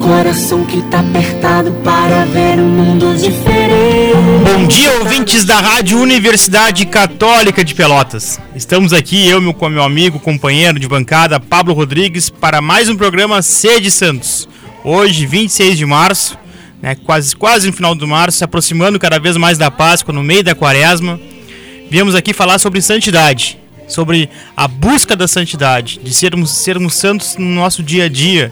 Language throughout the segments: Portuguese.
Coração que tá apertado para ver um mundo diferente. Bom dia, ouvintes da Rádio Universidade Católica de Pelotas. Estamos aqui, eu com meu amigo, companheiro de bancada, Pablo Rodrigues, para mais um programa Sede Santos. Hoje, 26 de março, né, quase, quase no final do março, se aproximando cada vez mais da Páscoa, no meio da quaresma. Viemos aqui falar sobre santidade, sobre a busca da santidade, de sermos, sermos santos no nosso dia a dia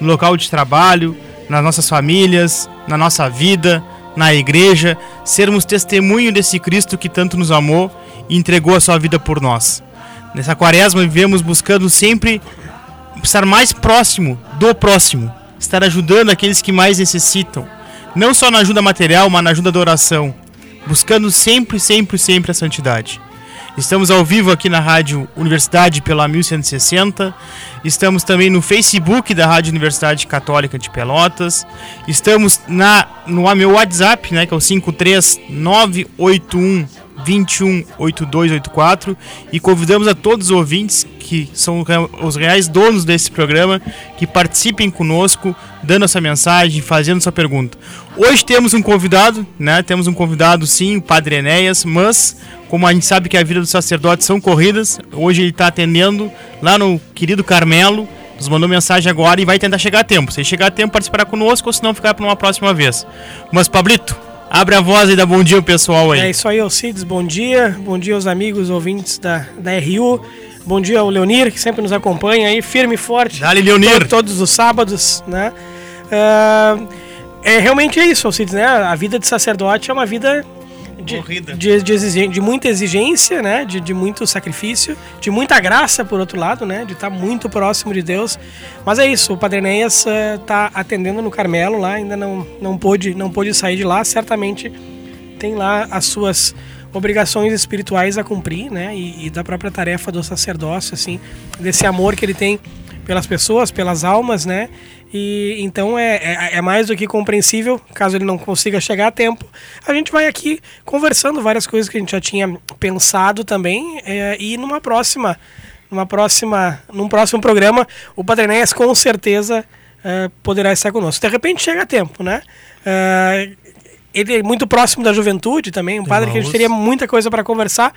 no local de trabalho, nas nossas famílias, na nossa vida, na igreja, sermos testemunho desse Cristo que tanto nos amou e entregou a sua vida por nós. Nessa quaresma vivemos buscando sempre estar mais próximo do próximo, estar ajudando aqueles que mais necessitam, não só na ajuda material, mas na ajuda da oração, buscando sempre, sempre, sempre a santidade. Estamos ao vivo aqui na Rádio Universidade pela 1160. Estamos também no Facebook da Rádio Universidade Católica de Pelotas. Estamos na, no meu WhatsApp, né, que é o 53981 218284 e convidamos a todos os ouvintes que são os reais donos desse programa que participem conosco, dando essa mensagem, fazendo sua pergunta. Hoje temos um convidado, né? Temos um convidado sim, o Padre Enéas, mas como a gente sabe que a vida dos sacerdotes são corridas, hoje ele está atendendo lá no querido Carmelo, nos mandou mensagem agora e vai tentar chegar a tempo. Se chegar a tempo, participará conosco ou se não, ficar para uma próxima vez. Mas, Pablito, Abre a voz e dá bom dia ao pessoal aí. É isso aí, Alcides, bom dia. Bom dia aos amigos ouvintes da, da RU. Bom dia ao Leonir, que sempre nos acompanha aí, firme e forte. Dale, Leonir. To, todos os sábados, né? Uh, é realmente é isso, Alcides, né? A vida de sacerdote é uma vida de, de, de, de, muita exigência, né? De, de muito sacrifício, de muita graça, por outro lado, né? De estar tá muito próximo de Deus. Mas é isso, o Padre Enéas está eh, atendendo no Carmelo lá, ainda não, não, pôde, não pôde sair de lá, certamente tem lá as suas obrigações espirituais a cumprir, né? E, e da própria tarefa do sacerdócio, assim, desse amor que ele tem pelas pessoas, pelas almas, né? E então é, é, é, mais do que compreensível, caso ele não consiga chegar a tempo. A gente vai aqui conversando várias coisas que a gente já tinha pensado também. É, e numa próxima, numa próxima, num próximo programa, o Padre Enéas com certeza é, poderá estar conosco. De repente chega a tempo, né? É, ele é muito próximo da juventude também, um padre que a gente teria muita coisa para conversar,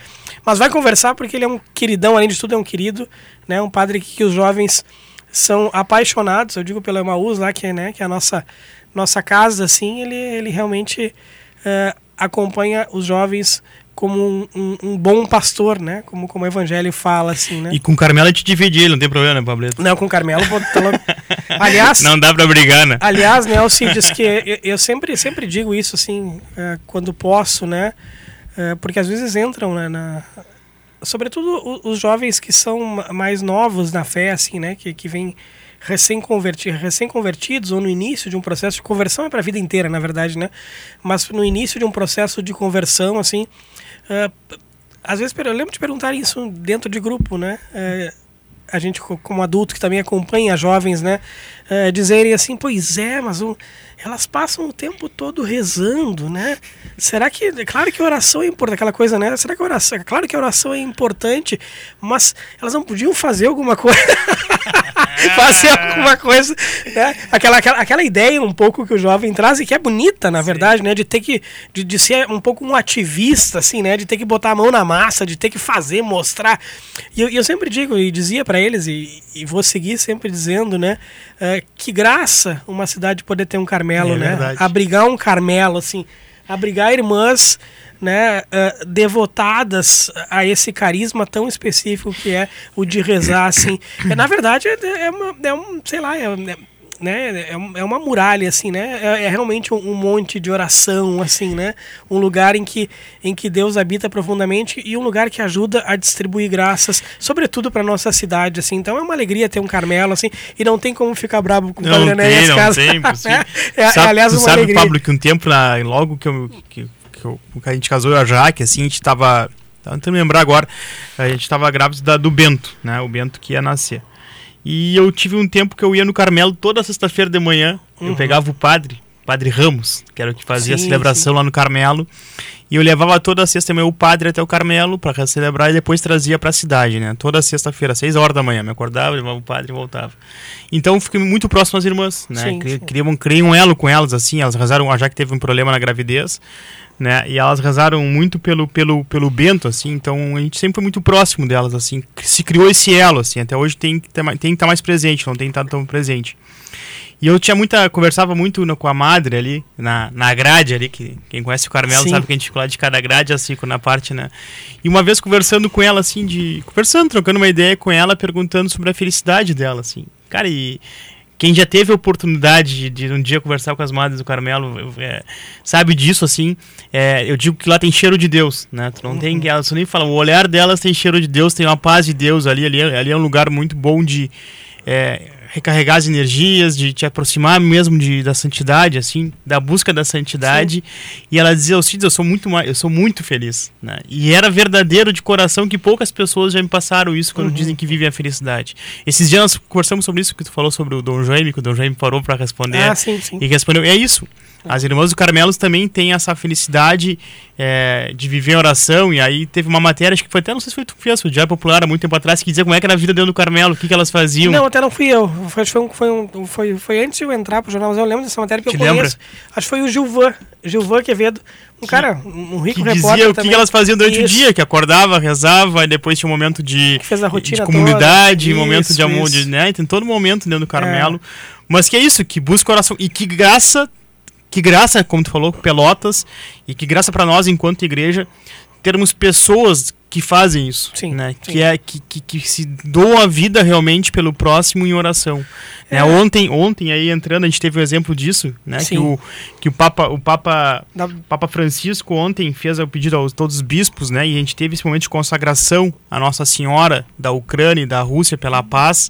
mas vai conversar porque ele é um queridão, além de tudo é um querido, né? Um padre que, que os jovens são apaixonados, eu digo pelo Emaús lá, que, né, que é a nossa, nossa casa, assim, ele, ele realmente é, acompanha os jovens como um, um, um, bom pastor, né? Como, como o evangelho fala, assim, né? E com Carmelo a gente divide ele, não tem problema, né, Pablito? Não, com Carmelo... Tá aliás... Não dá pra brigar, né? Aliás, né, Alcides, que eu, sempre, sempre digo isso, assim, é, quando posso, né? É, porque às vezes entram né, na, sobretudo os jovens que são mais novos na fé, assim, né, que, que vêm recém-convertidos, recém-convertidos ou no início de um processo de conversão é para a vida inteira, na verdade, né? Mas no início de um processo de conversão, assim, uh, às vezes eu lembro de perguntar isso dentro de grupo, né? Uh, a gente como adulto que também acompanha jovens, né, uh, dizerem assim, pois é, mas um, elas passam o tempo todo rezando, né? Será que. Claro que oração é importante, aquela coisa, né? Será que oração. Claro que a oração é importante, mas elas não podiam fazer alguma coisa. fazer alguma coisa, né? Aquela, aquela, aquela ideia um pouco que o jovem traz e que é bonita, na verdade, né? De ter que. De, de ser um pouco um ativista, assim, né? De ter que botar a mão na massa, de ter que fazer, mostrar. E eu, eu sempre digo e dizia para eles, e, e vou seguir sempre dizendo, né? É, que graça uma cidade poder ter um Carmelo, é né? Verdade. Abrigar um Carmelo, assim, abrigar irmãs né, uh, devotadas a esse carisma tão específico que é o de rezar, assim. É, na verdade, é, é, uma, é um, sei lá, é, é né, é, é uma muralha, assim, né? É, é realmente um, um, monte de oração, assim, né? Um lugar em que, em que Deus habita profundamente e um lugar que ajuda a distribuir graças, sobretudo para nossa cidade, assim. Então é uma alegria ter um Carmelo, assim, e não tem como ficar bravo com o Padre Enéas. Não casa. tem, é, é, sabe, aliás, uma sabe, alegria. Pablo, que um tempo, lá, logo que, eu, que, que, eu, que a gente casou, a Jaque, assim, a gente tava Tava tentando lembrar agora. A gente estava grávido da, do Bento, né? O Bento que ia nascer. E eu tive um tempo que eu ia no Carmelo toda sexta-feira de manhã. Uhum. Eu pegava o padre, Padre Ramos, que era o que fazia sim, a celebração sim. lá no Carmelo. E eu levava toda sexta manhã o padre até o Carmelo para celebrar e depois trazia para a cidade, né? Toda sexta-feira, seis horas da manhã, me acordava, levava o padre e voltava. Então fiquei muito próximo às irmãs, né? Sim, criei um elo com elas, assim, elas rezaram, já que teve um problema na gravidez, né? E elas rezaram muito pelo, pelo, pelo Bento, assim, então a gente sempre foi muito próximo delas, assim. Se criou esse elo, assim, até hoje tem que, tem que estar mais presente, não tem estado tão presente. E eu tinha muita. Conversava muito no, com a madre ali, na, na grade ali, que quem conhece o Carmelo Sim. sabe que a gente ficou lá de cada grade, assim, na parte, né? E uma vez conversando com ela, assim, de. Conversando, trocando uma ideia com ela, perguntando sobre a felicidade dela, assim. Cara, e quem já teve a oportunidade de, de, um dia conversar com as madres do Carmelo é, sabe disso assim é, eu digo que lá tem cheiro de Deus né tu não uhum. tem elas nem falam o olhar delas tem cheiro de Deus tem uma paz de Deus ali ali, ali é um lugar muito bom de é, recarregar as energias, de te aproximar mesmo de, da santidade, assim, da busca da santidade. Sim. E ela dizia, Alcides, eu sou muito eu sou muito feliz. Né? E era verdadeiro de coração que poucas pessoas já me passaram isso quando uhum. dizem que vivem a felicidade. Esses dias nós conversamos sobre isso que tu falou sobre o Dom Jaime, que o Dom Jaime parou para responder. Ah, sim, sim. E respondeu, é isso. As irmãs do Carmelos também têm essa felicidade é, de viver em oração. E aí teve uma matéria, acho que foi até, não sei se foi tu que fez, o Diário Popular há muito tempo atrás, que dizia como é que era a vida dentro do Carmelo, o que, que elas faziam. Não, até não fui eu. Foi, foi, foi, um, foi, foi antes de eu entrar pro jornal, mas eu lembro dessa matéria que Te eu lembra? conheço. Acho que foi o Gilvan, Gilvan Quevedo. Um cara, um rico que dizia o que, que, elas faziam durante isso. o dia, que acordava, rezava, e depois tinha um momento de, que fez a rotina de comunidade, toda. momento isso, de amor, de, né? Tem todo momento dentro do Carmelo. É. Mas que é isso, que busca oração. E que graça que graça, como tu falou, Pelotas, e que graça para nós enquanto igreja termos pessoas que fazem isso, sim, né? Sim. Que é que, que, que, se doam a vida realmente pelo próximo em oração. Né? É. Né? Ontem, ontem aí entrando a gente teve o um exemplo disso, né? Sim. Que o que o Papa o Papa da... Papa Francisco ontem fez o pedido aos todos os bispos, né? E a gente teve esse momento de consagração à Nossa Senhora da Ucrânia e da Rússia pela paz,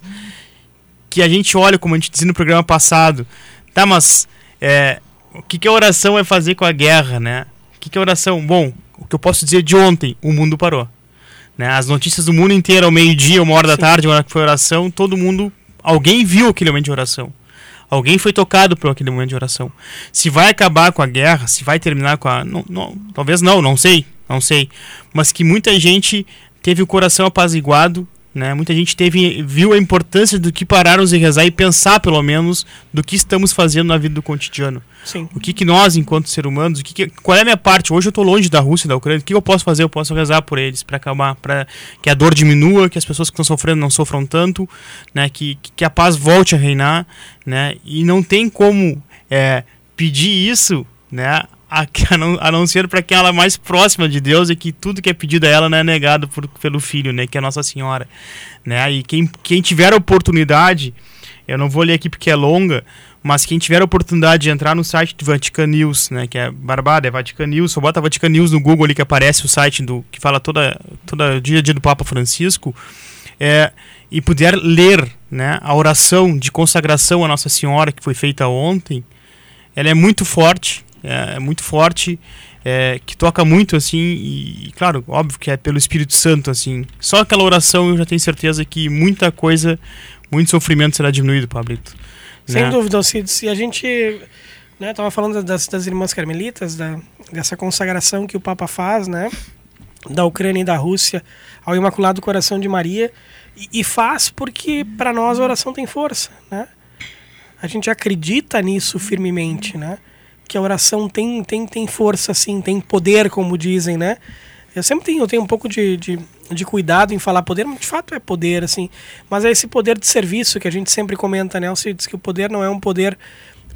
que a gente olha como a gente disse no programa passado, tá? Mas é, o que, que a oração vai fazer com a guerra, né? O que, que a oração. Bom, o que eu posso dizer de ontem, o mundo parou. Né? As notícias do mundo inteiro, ao meio-dia, uma hora da tarde, uma hora que foi oração, todo mundo. Alguém viu aquele momento de oração. Alguém foi tocado por aquele momento de oração. Se vai acabar com a guerra, se vai terminar com a. Não, não, talvez não, não sei, não sei. Mas que muita gente teve o coração apaziguado né? Muita gente teve, viu a importância do que pararmos e rezar e pensar, pelo menos, do que estamos fazendo na vida do cotidiano. Sim. O que, que nós, enquanto seres humanos, o que, que qual é a minha parte? Hoje eu estou longe da Rússia e da Ucrânia. O que eu posso fazer? Eu posso rezar por eles para acalmar, para que a dor diminua, que as pessoas que estão sofrendo não sofram tanto, né? que, que a paz volte a reinar. Né? E não tem como é, pedir isso né, a, a não ser para quem ela é mais próxima de Deus e que tudo que é pedido a ela não é negado por, pelo Filho, né, que é Nossa Senhora. Né? E quem, quem tiver a oportunidade, eu não vou ler aqui porque é longa, mas quem tiver a oportunidade de entrar no site do Vatican News, né, que é barbada, é Vatican News, só bota Vatican News no Google ali que aparece o site do que fala toda toda dia a dia do Papa Francisco, é, e puder ler, né, a oração de consagração a Nossa Senhora que foi feita ontem, ela é muito forte, é, é muito forte, é, que toca muito, assim, e, claro, óbvio que é pelo Espírito Santo, assim. Só aquela oração eu já tenho certeza que muita coisa, muito sofrimento será diminuído, Pablito. Sem né? dúvida, Alcides. E a gente né, tava falando das, das irmãs carmelitas, da, dessa consagração que o Papa faz, né? Da Ucrânia e da Rússia ao Imaculado Coração de Maria. E, e faz porque para nós a oração tem força, né? A gente acredita nisso firmemente, né? Que a oração tem, tem, tem força, assim, tem poder, como dizem, né? Eu sempre tenho, eu tenho um pouco de, de, de, cuidado em falar poder, mas de fato é poder, assim. Mas é esse poder de serviço que a gente sempre comenta, né? Você diz que o poder não é um poder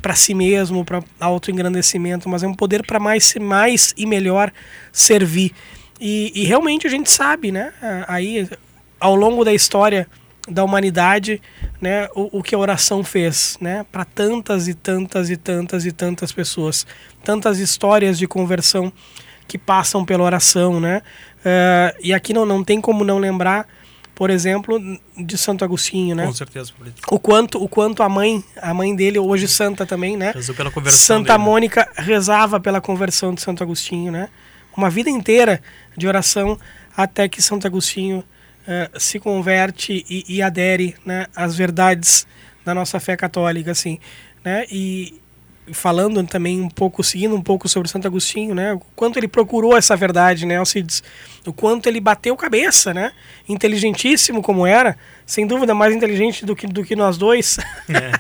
para si mesmo, para autoengrandecimento, mas é um poder para mais, mais e melhor servir. E, e realmente a gente sabe, né? Aí, ao longo da história da humanidade, né, o, o que a oração fez, né, para tantas e tantas e tantas e tantas pessoas, tantas histórias de conversão que passam pela oração, né? Uh, e aqui não, não tem como não lembrar, por exemplo, de Santo Agostinho, né? Com certeza. O quanto, o quanto a mãe, a mãe dele hoje santa também, né? Rezou pela conversão Santa dele. Mônica rezava pela conversão de Santo Agostinho, né? Uma vida inteira de oração até que Santo Agostinho uh, se converte e, e, adere né, às verdades da nossa fé católica, assim, né? E falando também um pouco, seguindo um pouco sobre Santo Agostinho, né? O quanto ele procurou essa verdade, né, Alcides? O quanto ele bateu cabeça, né? Inteligentíssimo como era, sem dúvida mais inteligente do que, do que nós dois. É.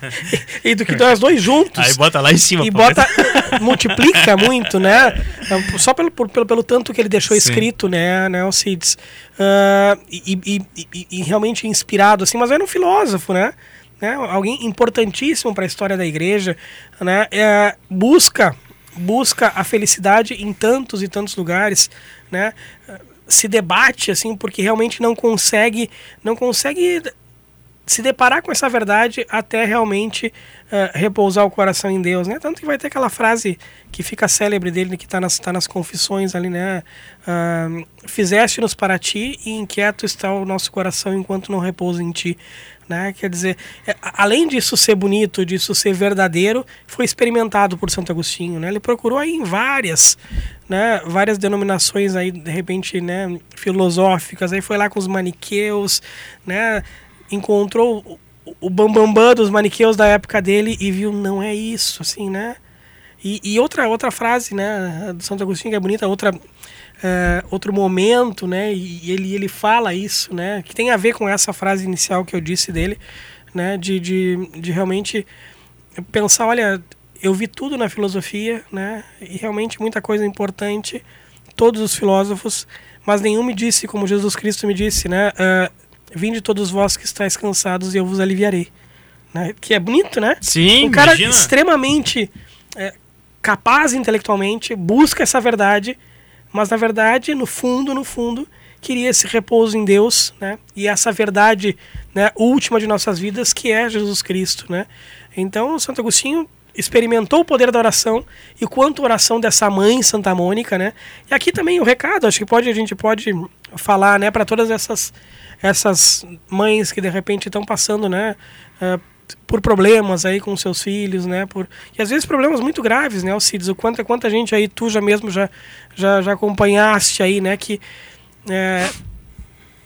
e, do que nós dois juntos. Aí bota lá em cima. E bota, multiplica muito, né? Só pelo, pelo, pelo tanto que ele deixou Sim. escrito, né, né Alcides? Uh, e, e, e, e realmente inspirado, assim, mas era um filósofo, né? Né, alguém importantíssimo para a história da igreja, né, é, busca busca a felicidade em tantos e tantos lugares, né, se debate assim porque realmente não consegue não consegue se deparar com essa verdade até realmente uh, repousar o coração em Deus, né? Tanto que vai ter aquela frase que fica célebre dele, que está nas, tá nas confissões ali, né? Uh, Fizeste-nos para ti e inquieto está o nosso coração enquanto não repousa em ti. Né? Quer dizer, é, além disso ser bonito, disso ser verdadeiro, foi experimentado por Santo Agostinho. Né? Ele procurou aí em várias, né, várias denominações aí, de repente, né, filosóficas. Aí foi lá com os maniqueus, né, encontrou o bambambam bam, bam dos maniqueus da época dele e viu, não é isso, assim, né? E, e outra, outra frase, né, do Santo Agostinho que é bonita, outra é, outro momento, né? E ele, ele fala isso, né? Que tem a ver com essa frase inicial que eu disse dele, né? De, de, de realmente pensar, olha, eu vi tudo na filosofia, né? E realmente muita coisa importante, todos os filósofos, mas nenhum me disse, como Jesus Cristo me disse, né? Uh, Vinde todos vós que estáis cansados e eu vos aliviarei. Né? Que é bonito, né? Sim, Um cara imagina. extremamente é, capaz intelectualmente, busca essa verdade mas na verdade, no fundo, no fundo, queria esse repouso em Deus, né? E essa verdade, né, última de nossas vidas, que é Jesus Cristo, né? Então, Santo Agostinho experimentou o poder da oração e quanto a oração dessa mãe Santa Mônica, né? E aqui também o recado, acho que pode a gente pode falar, né, para todas essas essas mães que de repente estão passando, né, uh, por problemas aí com seus filhos, né? Por e às vezes problemas muito graves, né? Alcides, o quanto quanta gente aí tu já mesmo já já, já acompanhaste aí, né? Que é,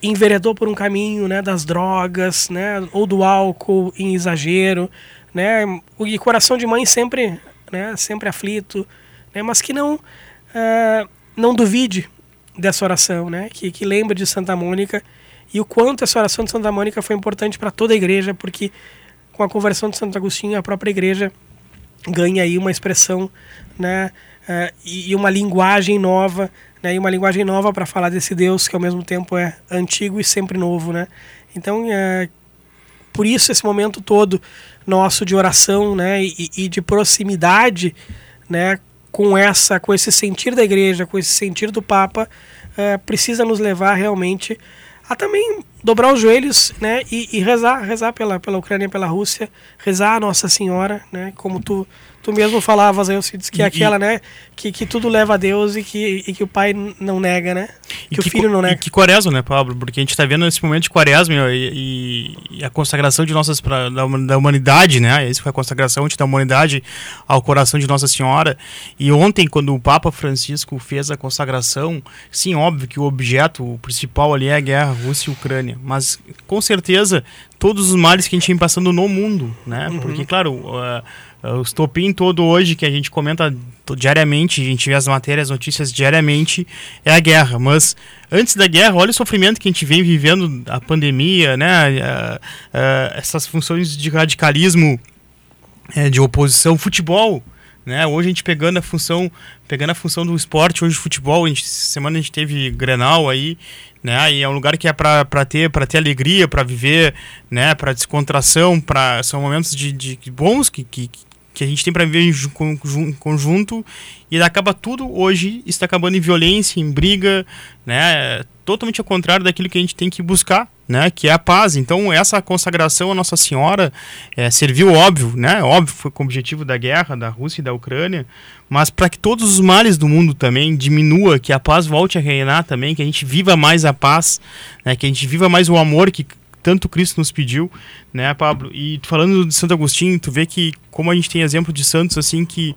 enveredou por um caminho, né? Das drogas, né? Ou do álcool em exagero, né? E coração de mãe sempre, né? Sempre aflito, né? Mas que não é, não duvide dessa oração, né? Que que lembre de Santa Mônica e o quanto essa oração de Santa Mônica foi importante para toda a igreja, porque com a conversão de Santo Agostinho, a própria igreja ganha aí uma expressão né, uh, e, uma linguagem nova, né, e uma linguagem nova para falar desse Deus que ao mesmo tempo é antigo e sempre novo. Né? Então, uh, por isso esse momento todo nosso de oração né, e, e de proximidade né, com essa com esse sentir da igreja, com esse sentir do Papa, uh, precisa nos levar realmente a também dobrar os joelhos, né, e, e, rezar, rezar pela, pela Ucrânia, pela Rússia, rezar a Nossa Senhora, né, como tu Tu mesmo falavas aí, Cides, que é aquela, né? Que, que tudo leva a Deus e que, e que o pai não nega, né? Que, que o filho não nega. E que quaresma, né, Pablo? Porque a gente está vendo nesse momento de quaresma e, e, a consagração de nossas pra, da, da humanidade, né? Esse foi a consagração da humanidade ao coração de Nossa Senhora. E ontem, quando o Papa Francisco fez a consagração, sim, óbvio que o objeto principal ali é a guerra Rússia e Ucrânia. Mas, com certeza, todos os males que a gente vem passando no mundo, né? Uhum. Porque, claro... Uh, o estopim todo hoje, que a gente comenta diariamente, a gente vê as matérias, as notícias diariamente, é a guerra. Mas antes da guerra, olha o sofrimento que a gente vem vivendo, a pandemia, né? essas funções de radicalismo, é, de oposição, futebol. Né? Hoje a gente pegando a função, pegando a função do esporte, hoje futebol, a gente, semana a gente teve Grenal aí, né? E é um lugar que é para ter para ter alegria, para viver, né? Para descontração, para são momentos de, de bons que, que, que a gente tem para viver em conjunto e acaba tudo hoje está acabando em violência, em briga, né? Totalmente ao contrário daquilo que a gente tem que buscar, né? Que é a paz. Então essa consagração à Nossa Senhora é, serviu óbvio, né? Óbvio foi com o objetivo da guerra da Rússia e da Ucrânia, mas para que todos os males do mundo também diminua, que a paz volte a reinar também, que a gente viva mais a paz, né? Que a gente viva mais o amor que tanto Cristo nos pediu, né, Pablo? E falando de Santo Agostinho, tu vê que como a gente tem exemplo de santos assim que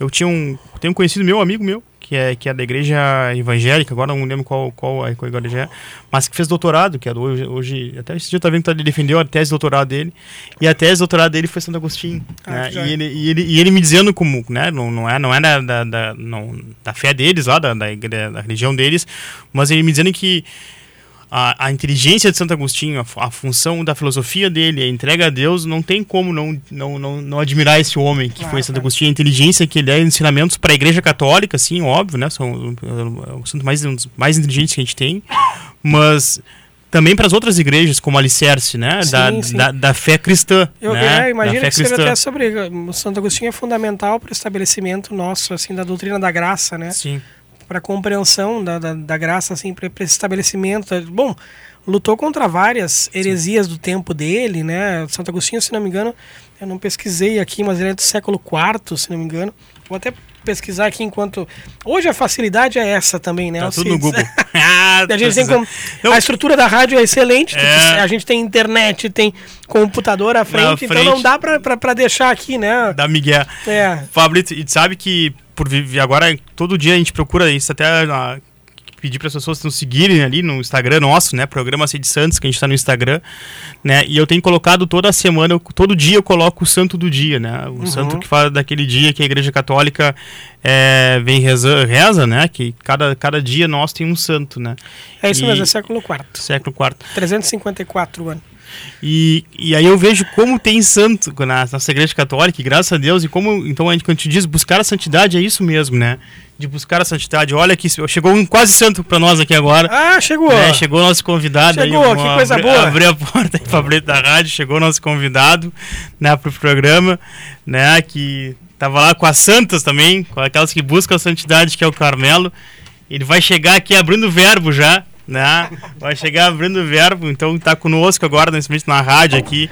eu tinha um, tenho um conhecido meu, amigo meu, que é, que é da igreja evangélica, agora não lembro qual, qual, qual igreja é, mas que fez doutorado, que é do, hoje, hoje, até esse dia eu tava vendo que ele defendeu a tese de doutorado dele, e a tese de doutorado dele foi Santo Agostinho, ah, né? e, ele, e, ele, e ele me dizendo como, né, não, não é, não é da, da, da, não, da fé deles lá, da, da, da religião deles, mas ele me dizendo que a, a inteligência de Santo Agostinho, a, a, função da filosofia dele, a entrega a Deus, não tem como não, não, não, não admirar esse homem que foi Santo Agostinho, a inteligência que ele é, ensinamentos para a Igreja Católica, sim, óbvio, né? São o santo mais, um dos mais inteligentes que a gente tem, mas também para as outras igrejas, como alicerce, né? Sim, da, sim. Da, da, fé cristã. Eu né? é, imagino que seja até sobre. Santo Agostinho é fundamental para o estabelecimento nosso, assim, da doutrina da graça, né? Sim para compreensão da, da, da, graça, assim, para esse estabelecimento. Bom, lutou contra várias heresias Sim. do tempo dele, né? Santo Agostinho, se não me engano, eu não pesquisei aqui, mas ele é do século IV, se não me engano. Vou até pesquisar aqui enquanto. Hoje a facilidade é essa também, né? Tá tudo no Google. a, gente tem como... a estrutura da rádio é excelente, é... a gente tem internet, tem computador à frente, frente. então não dá para deixar aqui, né? Da Miguel. É. Fabrício, e sabe que por agora todo dia a gente procura isso até a, pedir para as pessoas nos seguirem ali no Instagram nosso, né, programa Cid Santos, que a gente está no Instagram, né, e eu tenho colocado toda semana, eu, todo dia eu coloco o santo do dia, né, o uhum. santo que fala daquele dia que a Igreja Católica é, vem reza, reza, né, que cada, cada dia nós tem um santo, né. É isso e, mesmo, é século IV. Século IV. 354 anos. E, e aí eu vejo como tem santo na nossa igreja católica, e graças a Deus, e como, então a gente, quando a gente diz buscar a santidade, é isso mesmo, né? De buscar a santidade. Olha que chegou um quase santo para nós aqui agora. Ah, chegou! Né? Chegou nosso convidado chegou, aí. que coisa abri, boa! Abri a porta aí Fabrício da rádio, chegou nosso convidado, né, pro programa, né, que tava lá com as santas também, com aquelas que buscam a santidade, que é o Carmelo. Ele vai chegar aqui abrindo o verbo já, né? Vai chegar abrindo o verbo, então está conosco agora, nesse momento, na rádio aqui,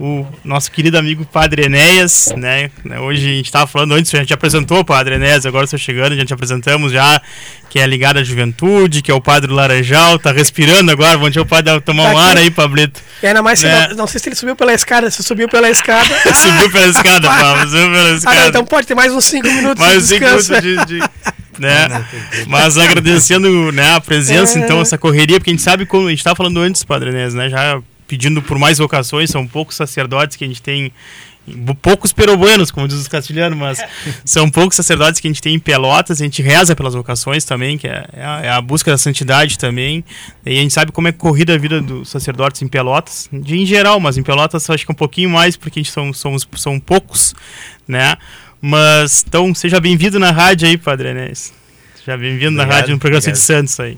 o nosso querido amigo Padre Enéas, né? Hoje a gente estava falando antes, a gente apresentou o Padre Enéas, agora estou chegando, a gente apresentamos já, que é ligado à juventude, que é o Padre Laranjal, tá respirando agora, vamos o Padre tomar tá um ar aí, Pablito. E ainda mais, né? não, não, sei se ele subiu pela escada, se subiu pela escada. subiu pela escada, Pablo, subiu pela escada. Ah, não, então pode ter mais uns 5 minutos mais de descanso. Mais 5 minutos de... de né? Mas agradecendo né, a presença, é. então, essa correria, porque a gente sabe como a gente estava falando antes, Padre Inês, né? Já pedindo por mais vocações, são poucos sacerdotes que a gente tem poucos peruanos, como diz os castilhanos, mas são poucos sacerdotes que a gente tem em Pelotas, a gente reza pelas vocações também, que é, é, a, é a, busca da santidade também, e a gente sabe como é corrida a vida dos sacerdotes em Pelotas, de, em geral, mas em Pelotas acho que um pouquinho mais, porque a gente são, somos, são poucos, né, mas, então, seja bem-vindo na rádio aí, Padre Enéas. Seja bem-vindo na rádio no programa de Santos aí.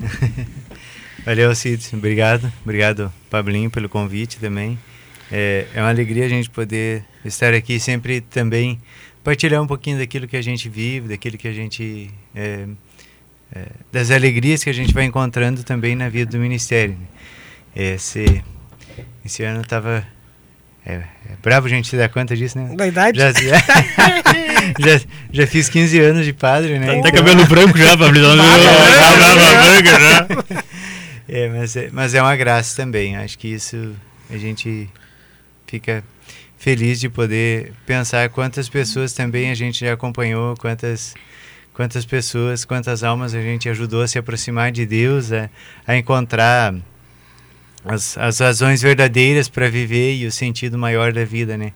Valeu, Cid. Obrigado. Obrigado, Pablinho, pelo convite também. É, é uma alegria a gente poder estar aqui sempre também partilhar um pouquinho daquilo que a gente vive, daquilo que a gente... É, é, das alegrias que a gente vai encontrando também na vida do Ministério. Esse, esse ano estava é, é bravo a gente se dar conta disso, né? Da idade? Já, já, já, já, fiz 15 anos de padre, né? Tá até cabelo branco já, Fabrício. branca já. É, mas é, mas é uma graça também. Acho que isso a gente fica feliz de poder pensar quantas pessoas também a gente já acompanhou, quantas quantas pessoas, quantas almas a gente ajudou a se aproximar de Deus, a, a encontrar as, as razões verdadeiras para viver e o sentido maior da vida, né?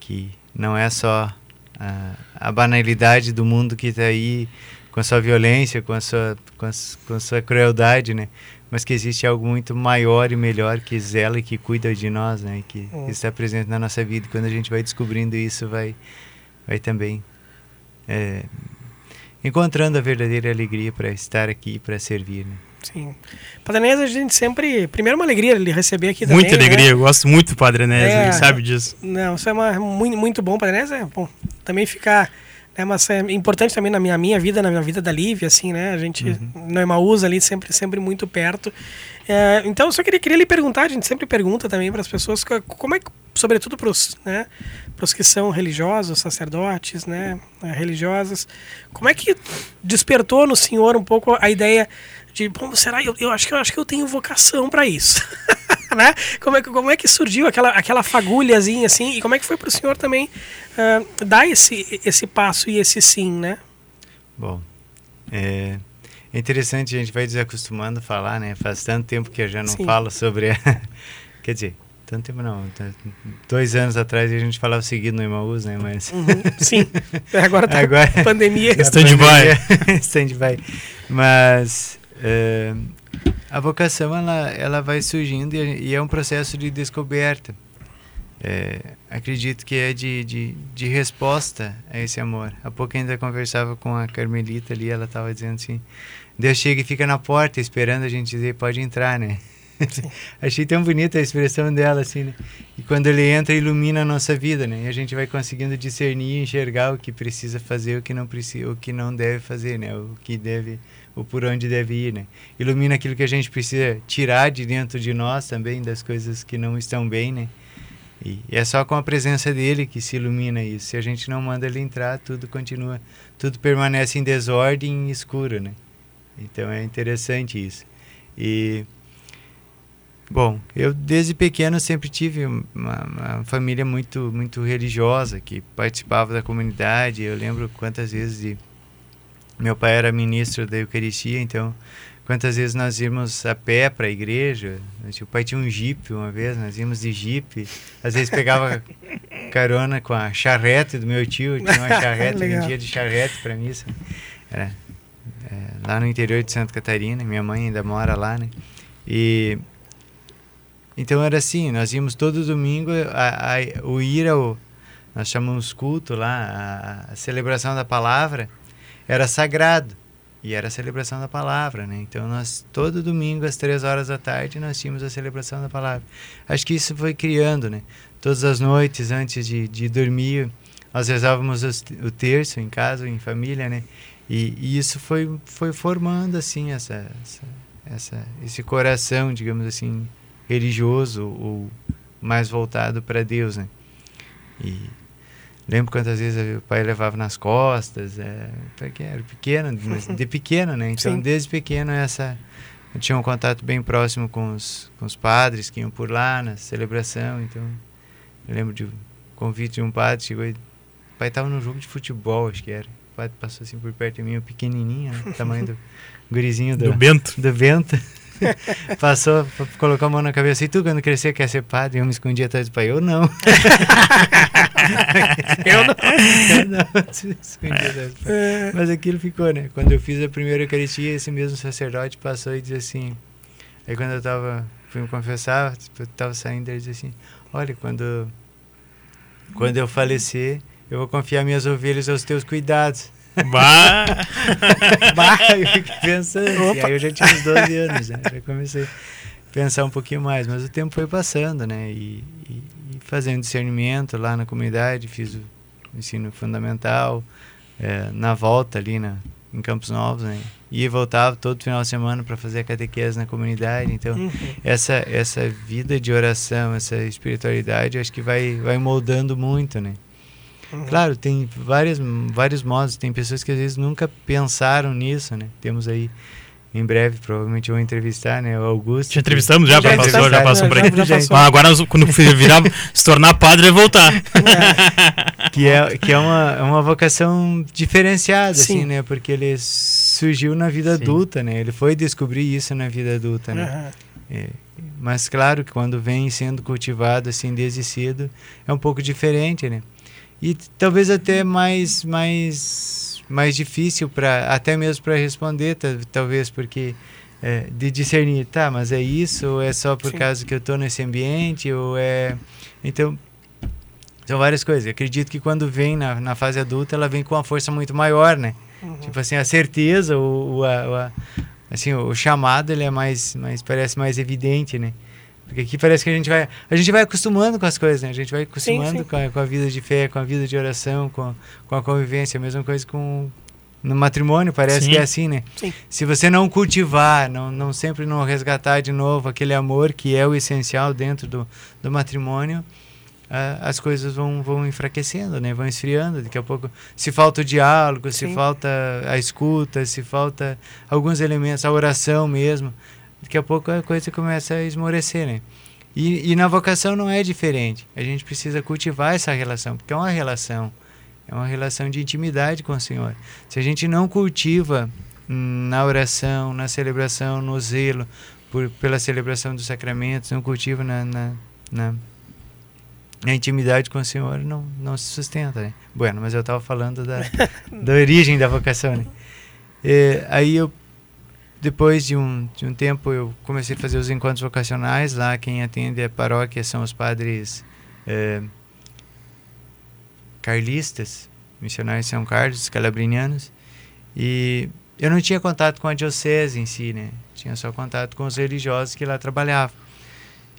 Que não é só a, a banalidade do mundo que está aí com a sua violência, com a sua, com a, com a sua crueldade, né? Mas que existe algo muito maior e melhor que zela e que cuida de nós, né? Que hum. está presente na nossa vida. E quando a gente vai descobrindo isso, vai, vai também é, encontrando a verdadeira alegria para estar aqui, para servir, né? Sim. Padre Enéas, a gente sempre. Primeiro, uma alegria ele receber aqui também. Muita alegria, né? eu gosto muito do Padre Enéas, é, ele sabe disso. Não, isso é uma, muito, muito bom. Padre Enéas é bom. Também ficar. Né, mas é importante também na minha, minha vida, na minha vida da Lívia, assim, né? A gente uhum. no Emaús ali, sempre, sempre muito perto. É, então, eu só queria, queria lhe perguntar, a gente sempre pergunta também para as pessoas, como é que, sobretudo para os né, que são religiosos, sacerdotes, né, religiosas, como é que despertou no senhor um pouco a ideia de, bom, será? Eu, eu acho que eu acho que eu tenho vocação para isso. né? Como é, que, como é que surgiu aquela, aquela fagulhazinha assim? E como é que foi para o senhor também uh, dar esse, esse passo e esse sim, né? Bom, é, é interessante, a gente vai desacostumando a falar, né? Faz tanto tempo que eu já não sim. falo sobre. Quer dizer, tanto tempo não. Dois anos atrás a gente falava seguido no Emaús, né? Mas... Uhum, sim. Agora tá Agora, pandemia. Stand-by. Stand-by. Mas uh, a vocação, ela, ela vai surgindo e, e é um processo de descoberta. É, acredito que é de, de, de, resposta a esse amor. Há pouco ainda conversava com a Carmelita ali, ela estava dizendo assim, Deus chega e fica na porta esperando a gente dizer, pode entrar, né? Achei tão bonita a expressão dela, assim, né? E quando ele entra, ilumina a nossa vida, né? E a gente vai conseguindo discernir enxergar o que precisa fazer, o que não precisa, o que não deve fazer, né? O que deve, o por onde deve ir, né? Ilumina aquilo que a gente precisa tirar de dentro de nós também, das coisas que não estão bem, né? E é só com a presença dele que se ilumina isso. Se a gente não manda ele entrar, tudo continua, tudo permanece em desordem escuro, né? Então é interessante isso. E Bom, eu desde pequeno sempre tive uma, uma, família muito muito religiosa que participava da comunidade. Eu lembro quantas vezes de, meu pai era ministro da Eucaristia, então quantas vezes nós íamos a pé para a igreja. O pai tinha um jipe uma vez, nós íamos de jipe. Às vezes pegava carona com a charrete do meu tio, tinha uma charrete, vendia de charrete para missa. Era é, lá no interior de Santa Catarina, minha mãe ainda mora lá, né? E então era assim, nós íamos todo domingo a, a, o ir ao nós chamamos culto lá, a, a, celebração da palavra era sagrado e era a celebração da palavra, né? Então nós todo domingo às três horas da tarde nós tínhamos a celebração da palavra. Acho que isso foi criando, né? Todas as noites antes de, de dormir nós rezávamos o terço em casa, em família, né? E, e isso foi foi formando assim essa, essa, essa esse coração, digamos assim, religioso ou mais voltado para Deus, né? E lembro quantas vezes o pai levava nas costas, é, porque era pequeno, mas de pequeno, né? Então, Sim. desde pequeno essa eu tinha um contato bem próximo com os, com os padres que iam por lá na celebração, então eu lembro de um convite de um padre, chegou e o pai estava num jogo de futebol, acho que era. O padre passou assim por perto de mim, pequenininho, né? tamanho do gurizinho do, do Bento. Do Bento. Passou, colocou a mão na cabeça. E tu, quando crescer, quer ser padre? Eu me escondi atrás do pai. Eu não. eu não. Eu não. escondi atrás do pai. Mas aquilo ficou, né? Quando eu fiz a primeira Eucaristia, esse mesmo sacerdote passou e disse assim. Aí quando eu tava, fui me confessar, eu tava saindo, ele disse assim: Olha, quando, quando eu falecer, eu vou confiar minhas ovelhas aos teus cuidados. Bah! bah, eu fiquei pensando. Opa. E aí eu já tinha uns 12 anos, né? Já comecei a pensar um pouquinho mais. Mas o tempo foi passando, né? E, e, e fazendo discernimento lá na comunidade, fiz o ensino fundamental. É, na volta ali na, em Campos Novos, né? Ia e voltava todo final de semana para fazer a catequese na comunidade. Então, uhum. essa essa vida de oração, essa espiritualidade, acho que vai vai moldando muito, né? Uhum. Claro, tem várias, vários modos, tem pessoas que às vezes nunca pensaram nisso, né? Temos aí em breve, provavelmente vou entrevistar, né? O Augusto. Já entrevistamos já, já passou, já passou por aqui. Já, já agora, quando virar, se tornar padre, vai voltar. É. que é, que é uma, é uma vocação diferenciada, assim, Sim. assim, né? Porque ele surgiu na vida Sim. adulta, né? Ele foi descobrir isso na vida adulta, né? Uhum. É, mas claro que quando vem sendo cultivado assim desde cedo, é um pouco diferente, né? E talvez até mais mais mais difícil para até mesmo para responder talvez porque é, de discernir tá mas é isso ou é só por Sim. causa que eu estou nesse ambiente ou é então são várias coisas acredito que quando vem na, na fase adulta ela vem com uma força muito maior né uhum. tipo assim a certeza o, o a, a, assim o chamado ele é mais mais parece mais evidente né porque aqui parece que a gente vai a gente vai acostumando com as coisas, né? A gente vai acostumando sim, sim. Com, a, com, a, vida de fé, com a vida de oração, com, com a convivência. A mesma coisa com no matrimônio, parece sim. que é assim, né? Se você não cultivar, não, não sempre não resgatar de novo aquele amor que é o essencial dentro do, do matrimônio, as coisas vão, vão enfraquecendo, né? Vão esfriando. Daqui a pouco, se falta o diálogo, se falta a escuta, se falta alguns elementos, a oração mesmo daqui a pouco a coisa começa a esmorecer, né? E, e na vocação não é diferente. A gente precisa cultivar essa relação, porque é uma relação. É uma relação de intimidade com o Senhor. Se a gente não cultiva na oração, na celebração, no zelo por, pela celebração dos sacramentos, não cultiva na, na, na, na intimidade com o Senhor, não, não se sustenta. Né? Bueno, mas eu estava falando da, da origem da vocação. Né? E, aí eu depois de um, de um tempo eu comecei a fazer os encontros vocacionais. Lá quem atende a paróquia são os padres é, carlistas. Missionários de São Carlos calabrinianos. E eu não tinha contato com a diocese em si né? Tinha só contato com os religiosos que lá trabalhavam.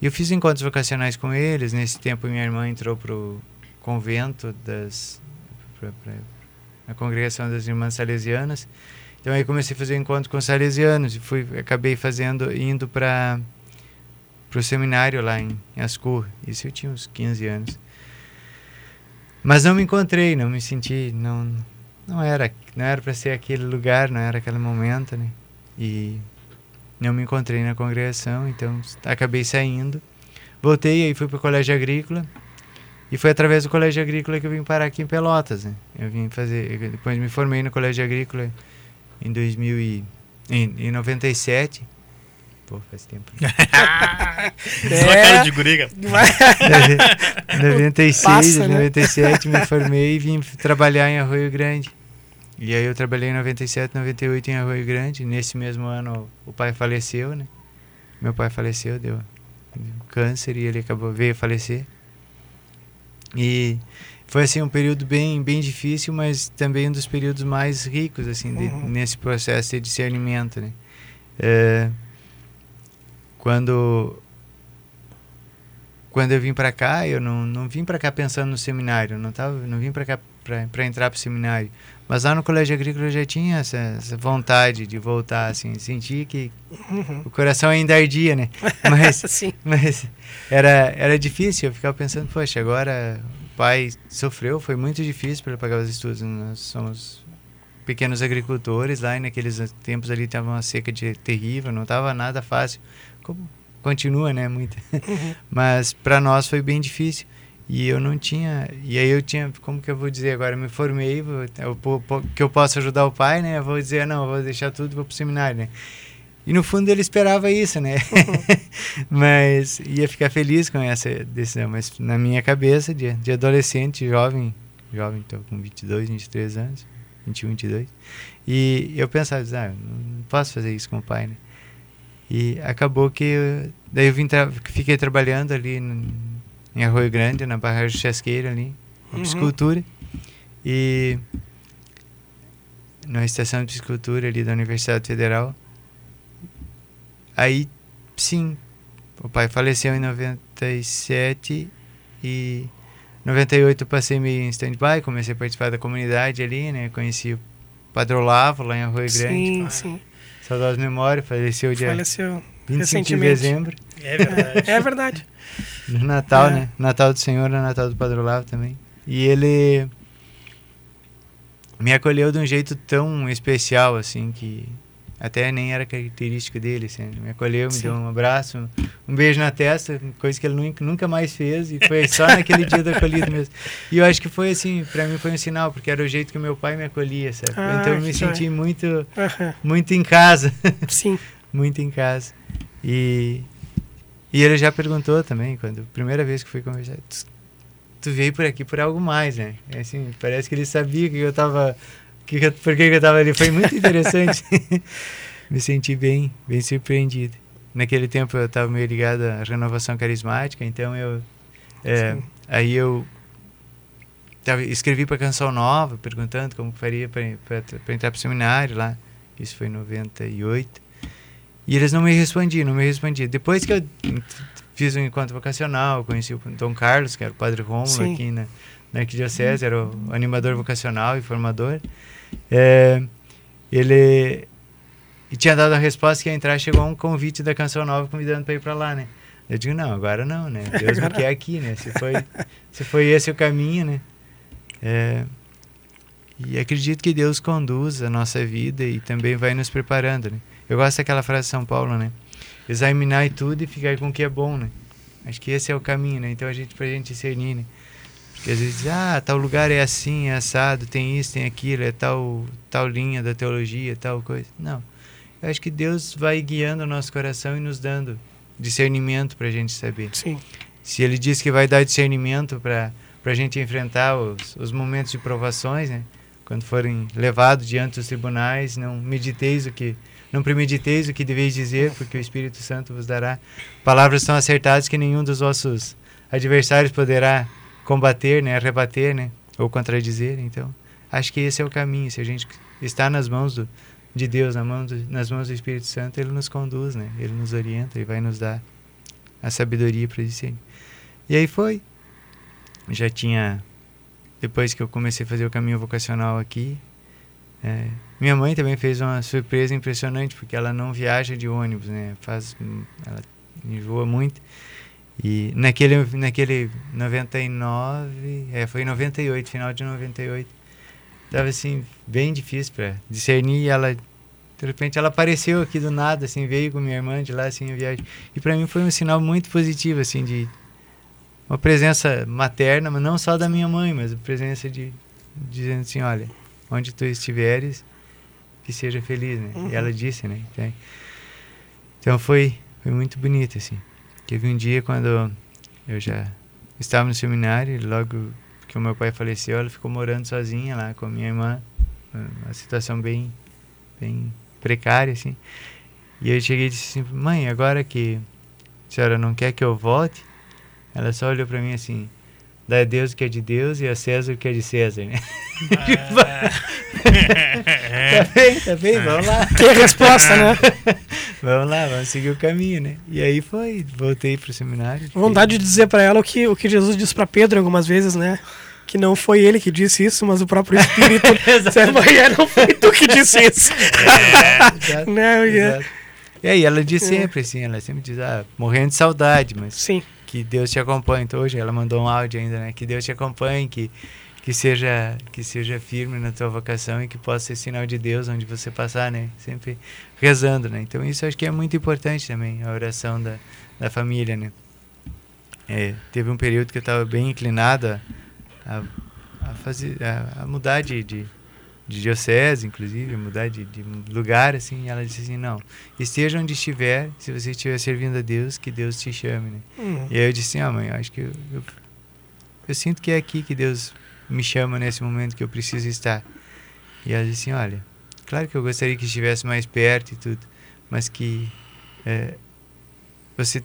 E eu fiz encontros vocacionais com eles. Nesse tempo minha irmã entrou para o convento das pra, pra, congregação das irmãs salesianas então aí comecei a fazer encontro com os salesianos e fui, acabei fazendo, indo para o seminário lá em, Ascur. Isso eu tinha uns 15 anos. Mas não me encontrei, não me senti, não, não era, não era para ser aquele lugar, não era aquele momento, né? E não me encontrei na congregação, então acabei saindo. Voltei aí fui para o colégio agrícola. E foi através do colégio agrícola que eu vim parar aqui em Pelotas, né? Eu vim fazer, depois me formei no colégio agrícola em 2000 e, em, em 97. Pô, faz tempo. é. Só cara de guriga. 96, Passa, né? 97 me formei e vim trabalhar em Arroio Grande. E aí eu trabalhei em 97, 98 em Arroio Grande. Nesse mesmo ano o pai faleceu, né? Meu pai faleceu, deu câncer e ele acabou veio falecer. E foi assim um período bem bem difícil mas também um dos períodos mais ricos assim de, uhum. nesse processo de discernimento né é, quando quando eu vim para cá eu não, não vim para cá pensando no seminário não tava não vim para cá para entrar para o seminário mas lá no colégio agrícola eu já tinha essa, essa vontade de voltar assim senti que uhum. o coração ainda ardia né mas mas era era difícil eu ficava pensando poxa agora pai sofreu, foi muito difícil para pagar os estudos. Nós somos pequenos agricultores lá e naqueles tempos ali estava uma seca de, terrível, não estava nada fácil. Como continua, né, muito. Uhum. Mas para nós foi bem difícil. E eu não tinha, e aí eu tinha, como que eu vou dizer agora, eu me formei, eu, eu, que eu posso ajudar o pai, né? Eu vou dizer, não, eu vou deixar tudo vou pro seminário, né? E no fundo ele esperava isso, né? Uhum. mas ia ficar feliz com essa decisão. Mas na minha cabeça, de, de adolescente, jovem, jovem, estou com 22, 23 anos, 21, 22. E eu pensava, ah, não posso fazer isso com o pai, né? E acabou que eu, daí eu vim tra fiquei trabalhando ali no, em Arroio Grande, na barragem Chasqueira ali, uhum. piscicultura. E na estação de piscicultura ali da Universidade Federal. Aí, sim, o pai faleceu em 97 e 98 eu passei meio em stand-by, comecei a participar da comunidade ali, né? Conheci o Padre Olavo lá em Arroio Grande. Sim, sim. Saudosa memória, faleceu dia faleceu 25 de dezembro. É verdade. é verdade. No Natal, é. né? Natal do Senhor, Natal do Padre Olavo também. E ele me acolheu de um jeito tão especial, assim, que até nem era característica dele, assim, me acolheu, me Sim. deu um abraço, um beijo na testa, coisa que ele nunca, mais fez, e foi só naquele dia da acolhida mesmo. E eu acho que foi assim, para mim foi um sinal, porque era o jeito que meu pai me acolhia, sabe? Ah, então eu me senti muito, uhum. muito em casa. Sim. muito em casa. E, e ele já perguntou também, quando primeira vez que fui conversar, tu, tu veio por aqui por algo mais, né? É assim, parece que ele sabia que eu tava que, por que, eu estava ali. Foi muito interessante. Me senti bem, bem surpreendido. Naquele tempo eu estava meio ligado à renovação carismática, então eu. É, aí eu tava, escrevi para Canção Nova, perguntando como faria para entrar para o seminário lá. Isso foi em 98. E eles não me respondiam, não me respondiam. Depois que eu fiz um encontro vocacional, conheci o Dom Carlos, que era o padre Rômulo aqui na, na Arquidiocese, era o animador vocacional e formador. É, ele tinha dado a resposta que ia entrar, chegou um convite da Canção Nova convidando para ir para lá, né? Eu digo, não, agora não, né? Deus me quer aqui, né? Se foi, se foi esse o caminho, né? É, e acredito que Deus conduz a nossa vida e também vai nos preparando, né? Eu gosto daquela frase de São Paulo, né? Examinai tudo e ficar com o que é bom, né? Acho que esse é o caminho, né? Então a gente, pra gente discernir, né? Porque às vezes, ah, tal lugar é assim, é assado, tem isso, tem aquilo, é tal, tal linha da teologia, tal coisa. Não. Eu acho que Deus vai guiando o nosso coração e nos dando discernimento para a gente saber. Sim. Se Ele diz que vai dar discernimento para a gente enfrentar os, os momentos de provações, né? Quando forem levados diante dos tribunais, não mediteis o que não premediteis o que deveis dizer, porque o Espírito Santo vos dará palavras tão acertadas que nenhum dos vossos adversários poderá combater, né, rebater, né, ou contradizer. Então, acho que esse é o caminho. Se a gente está nas mãos do, de Deus, na mão do, nas mãos do Espírito Santo, Ele nos conduz, né? Ele nos orienta e vai nos dar a sabedoria para discernir. E aí foi. Já tinha, depois que eu comecei a fazer o caminho vocacional aqui, é, minha mãe também fez uma surpresa impressionante, porque ela não viaja de ônibus, né? Faz, ela enjoa muito. E naquele, naquele 99, é, foi em 98, final de 98, tava assim, bem difícil para discernir. E ela, de repente, ela apareceu aqui do nada, assim, veio com minha irmã de lá, assim, a viagem. E para mim foi um sinal muito positivo, assim, de uma presença materna, mas não só da minha mãe, mas a presença de, dizendo assim: olha, onde tu estiveres, que seja feliz, né? Uhum. E ela disse, né? Então, então foi, foi muito bonito, assim. Teve um dia quando eu já estava no seminário, logo que o meu pai faleceu, ela ficou morando sozinha lá com a minha irmã, uma situação bem, bem precária, assim. E eu cheguei e disse assim, mãe, agora que a senhora não quer que eu volte, ela só olhou para mim assim, dá a Deus o que é de Deus e a César o que é de César, né? Ah. tá bem, tá bem, vamos lá. Tem a resposta, né? vamos lá, vamos seguir o caminho, né? E aí foi, voltei pro seminário. Vontade de dizer para ela o que, o que Jesus disse para Pedro algumas vezes, né? Que não foi ele que disse isso, mas o próprio Espírito. É não foi tu que disse isso. É, exato, não, exato. E aí ela diz é. sempre assim, ela sempre diz, ah, morrendo de saudade, mas Sim. Que Deus te acompanhe. Então hoje ela mandou um áudio ainda, né? Que Deus te acompanhe, que que seja que seja firme na tua vocação e que possa ser sinal de Deus onde você passar, né? Sempre rezando, né? Então isso acho que é muito importante também, a oração da, da família, né? É, teve um período que eu estava bem inclinado a, a, fazer, a, a mudar de, de, de, diocese, inclusive, mudar de, de lugar, assim, ela disse assim, não, esteja onde estiver, se você estiver servindo a Deus, que Deus te chame, né? Uhum. E aí eu disse assim, ah, mãe, eu acho que eu, eu, eu sinto que é aqui que Deus me chama nesse momento que eu preciso estar. E ela disse assim, olha, claro que eu gostaria que estivesse mais perto e tudo, mas que é, você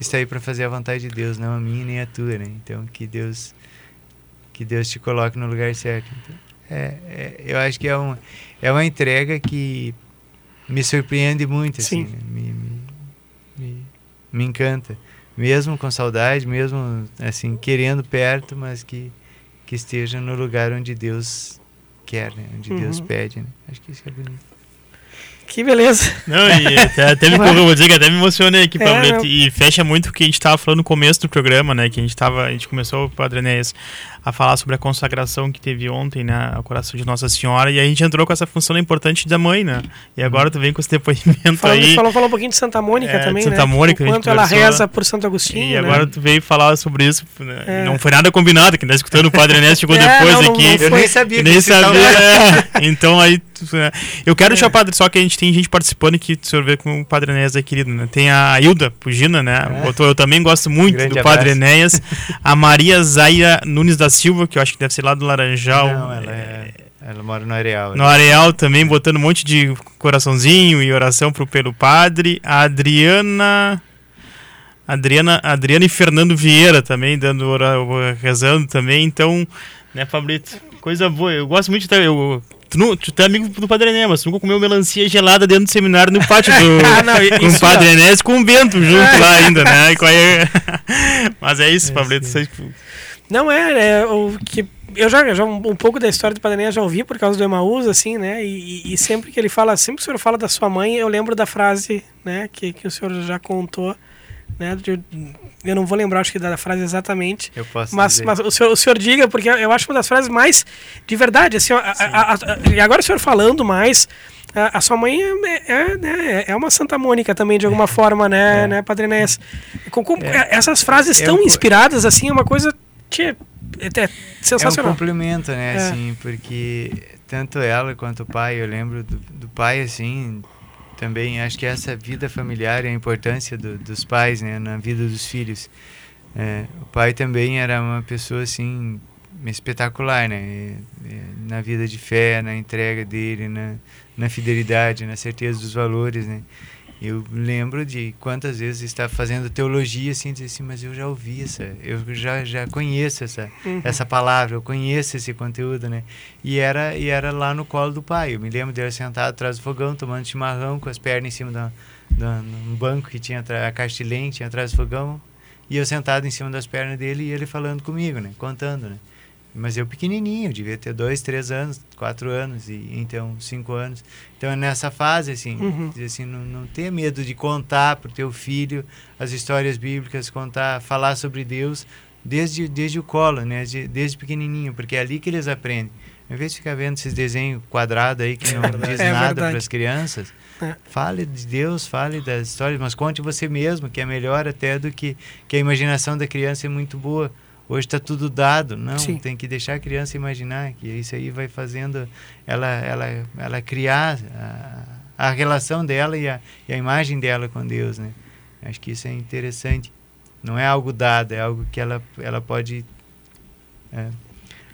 está aí para fazer a vontade de Deus, não a minha nem a tua, né? Então que Deus que Deus te coloque no lugar certo. Então, é, é, eu acho que é, um, é uma entrega que me surpreende muito, assim, né? me, me, me, me encanta, mesmo com saudade, mesmo assim querendo perto, mas que que esteja no lugar onde Deus quer, né? onde uhum. Deus pede. Né? Acho que isso é bonito. Que beleza. Não, e até, até me, vou dizer que até me emocionei aqui, é, e fecha muito o que a gente estava falando no começo do programa, né? Que a gente tava, a gente começou, o Padre Enéas, a falar sobre a consagração que teve ontem, né, ao coração de Nossa Senhora, e a gente entrou com essa função importante da mãe, né? E agora tu vem com esse depoimento Falando, aí. Falou, falou um pouquinho de Santa Mônica é, também, Santa né? Mônica, o quanto ela reza por Santo Agostinho, E né? agora tu veio falar sobre isso, né? é. não foi nada combinado, quem tá escutando o Padre Enéas chegou é, depois não, aqui. Não, não eu nem sabia nem sabia. É. Então aí é. eu quero deixar o Padre, só que a gente tem gente participando que o senhor vê com o Padre Enéas é querido, né? Tem a Hilda Pugina, né? É. Eu também gosto muito Grande do Padre abraço. Enéas. A Maria Zaira Nunes da Silva, que eu acho que deve ser lá do Laranjal. Não, ela, é, ela mora no Areal. No né? Areal também, botando um monte de coraçãozinho e oração pro, pelo padre. A Adriana. Adriana, Adriana e Fernando Vieira também, dando rezando também. Então, né, Fabrito? Coisa boa. Eu gosto muito de eu, Tu, não, tu é amigo do Padre Ené, mas tu nunca comeu melancia gelada dentro do seminário no pátio do, ah, não, com o Padre Ené e com o Bento junto lá ainda, né? mas é isso, é, Pablito. Não é, é o que eu já, já um, um, pouco da história do Padre já ouvi por causa do Emaús, assim, né? E, e, sempre que ele fala, sempre que o senhor fala da sua mãe, eu lembro da frase, né, que, que o senhor já contou, né? De, eu não vou lembrar, acho que da frase exatamente. Eu posso mas, mas o senhor, o senhor diga, porque eu acho uma das frases mais de verdade, assim, a, a, a, e agora o senhor falando mais, A, sua mãe é, é, né, é uma Santa Mônica também, de alguma forma, né, é. né Padre Enéas? Com, com, é. Essas frases tão inspiradas, assim, é uma coisa tchê, é, sensacional. É um complemento, né, assim, porque tanto ela quanto o pai, eu lembro do, do pai, assim, também acho que essa vida familiar e a importância do, dos pais né, na vida dos filhos. É, o pai também era uma pessoa assim espetacular, né? Na vida de fé, na entrega dele, na, na fidelidade, na certeza dos valores, né? Eu lembro de quantas vezes estava fazendo teologia assim, dizer assim, mas eu já ouvi essa, eu já já conheço essa uhum. essa palavra, eu conheço esse conteúdo, né? E era e era lá no colo do pai. Eu me lembro dele sentado atrás do fogão tomando chimarrão com as pernas em cima da, num banco que tinha a caixa de lente atrás do fogão, e eu sentado em cima das pernas dele e ele falando comigo, né? Contando, né? Mas eu pequenininho, devia ter dois, três anos, quatro anos, e então cinco anos. Então é nessa fase, assim, uhum. assim não, não tenha medo de contar para o teu filho as histórias bíblicas, contar, falar sobre Deus desde, desde o colo, né? Desde, desde pequenininho, porque é ali que eles aprendem. Em vez de ficar vendo esses desenhos quadrados aí que não é diz é nada para as crianças, é. fale de Deus, fale das histórias, mas conte você mesmo, que é melhor até do que, que a imaginação da criança é muito boa. Hoje está tudo dado, não, Sim. tem que deixar a criança imaginar, que isso aí vai fazendo ela, ela, ela criar a, a relação dela e a, e a imagem dela com Deus, né? Acho que isso é interessante. Não é algo dado, é algo que ela, ela pode... É.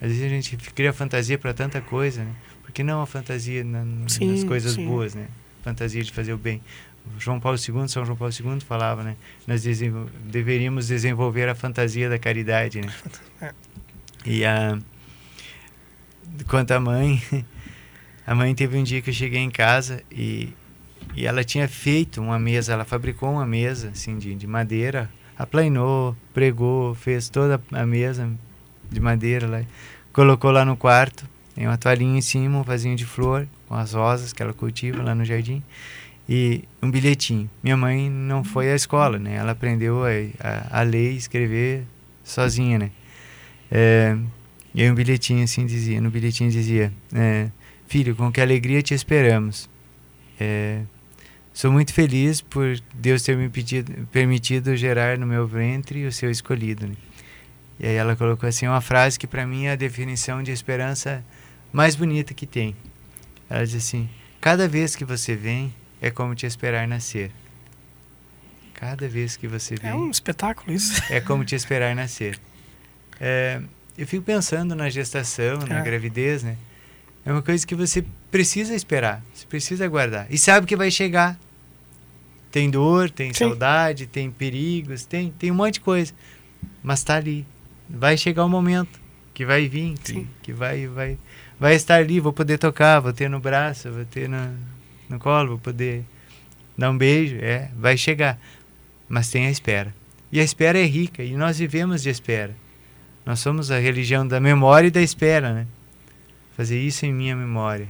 Às vezes a gente cria fantasia para tanta coisa, né? Por que não a fantasia na, sim, nas coisas sim. boas, né? Fantasia de fazer o bem. João Paulo II, São João Paulo II falava, né? Nós deveríamos desenvolver a fantasia da caridade, né? É. E a quanto à mãe, a mãe teve um dia que eu cheguei em casa e e ela tinha feito uma mesa, ela fabricou uma mesa assim de, de madeira, aplainou, pregou, fez toda a mesa de madeira lá, colocou lá no quarto, tem uma toalhinha em cima, um vasinho de flor com as rosas que ela cultiva lá no jardim e um bilhetinho. Minha mãe não foi à escola, né? Ela aprendeu a, a, a ler e escrever sozinha, né? É, e um bilhetinho assim dizia, no bilhetinho dizia, é, filho, com que alegria te esperamos. É, sou muito feliz por Deus ter me pedido, permitido gerar no meu ventre o seu escolhido. Né? E aí ela colocou assim uma frase que para mim é a definição de esperança mais bonita que tem. Ela diz assim: cada vez que você vem é como te esperar nascer. Cada vez que você vem. É um espetáculo isso. É como te esperar nascer. É, eu fico pensando na gestação, na é. gravidez, né? É uma coisa que você precisa esperar, você precisa aguardar. E sabe que vai chegar. Tem dor, tem Sim. saudade, tem perigos, tem, tem um monte de coisa. Mas está ali. Vai chegar o um momento que vai vir, que, que, vai, vai, vai estar ali. Vou poder tocar, vou ter no braço, vou ter na, no colo, vou poder dar um beijo, é, vai chegar. Mas tem a espera. E a espera é rica, e nós vivemos de espera. Nós somos a religião da memória e da espera, né? Fazer isso em minha memória.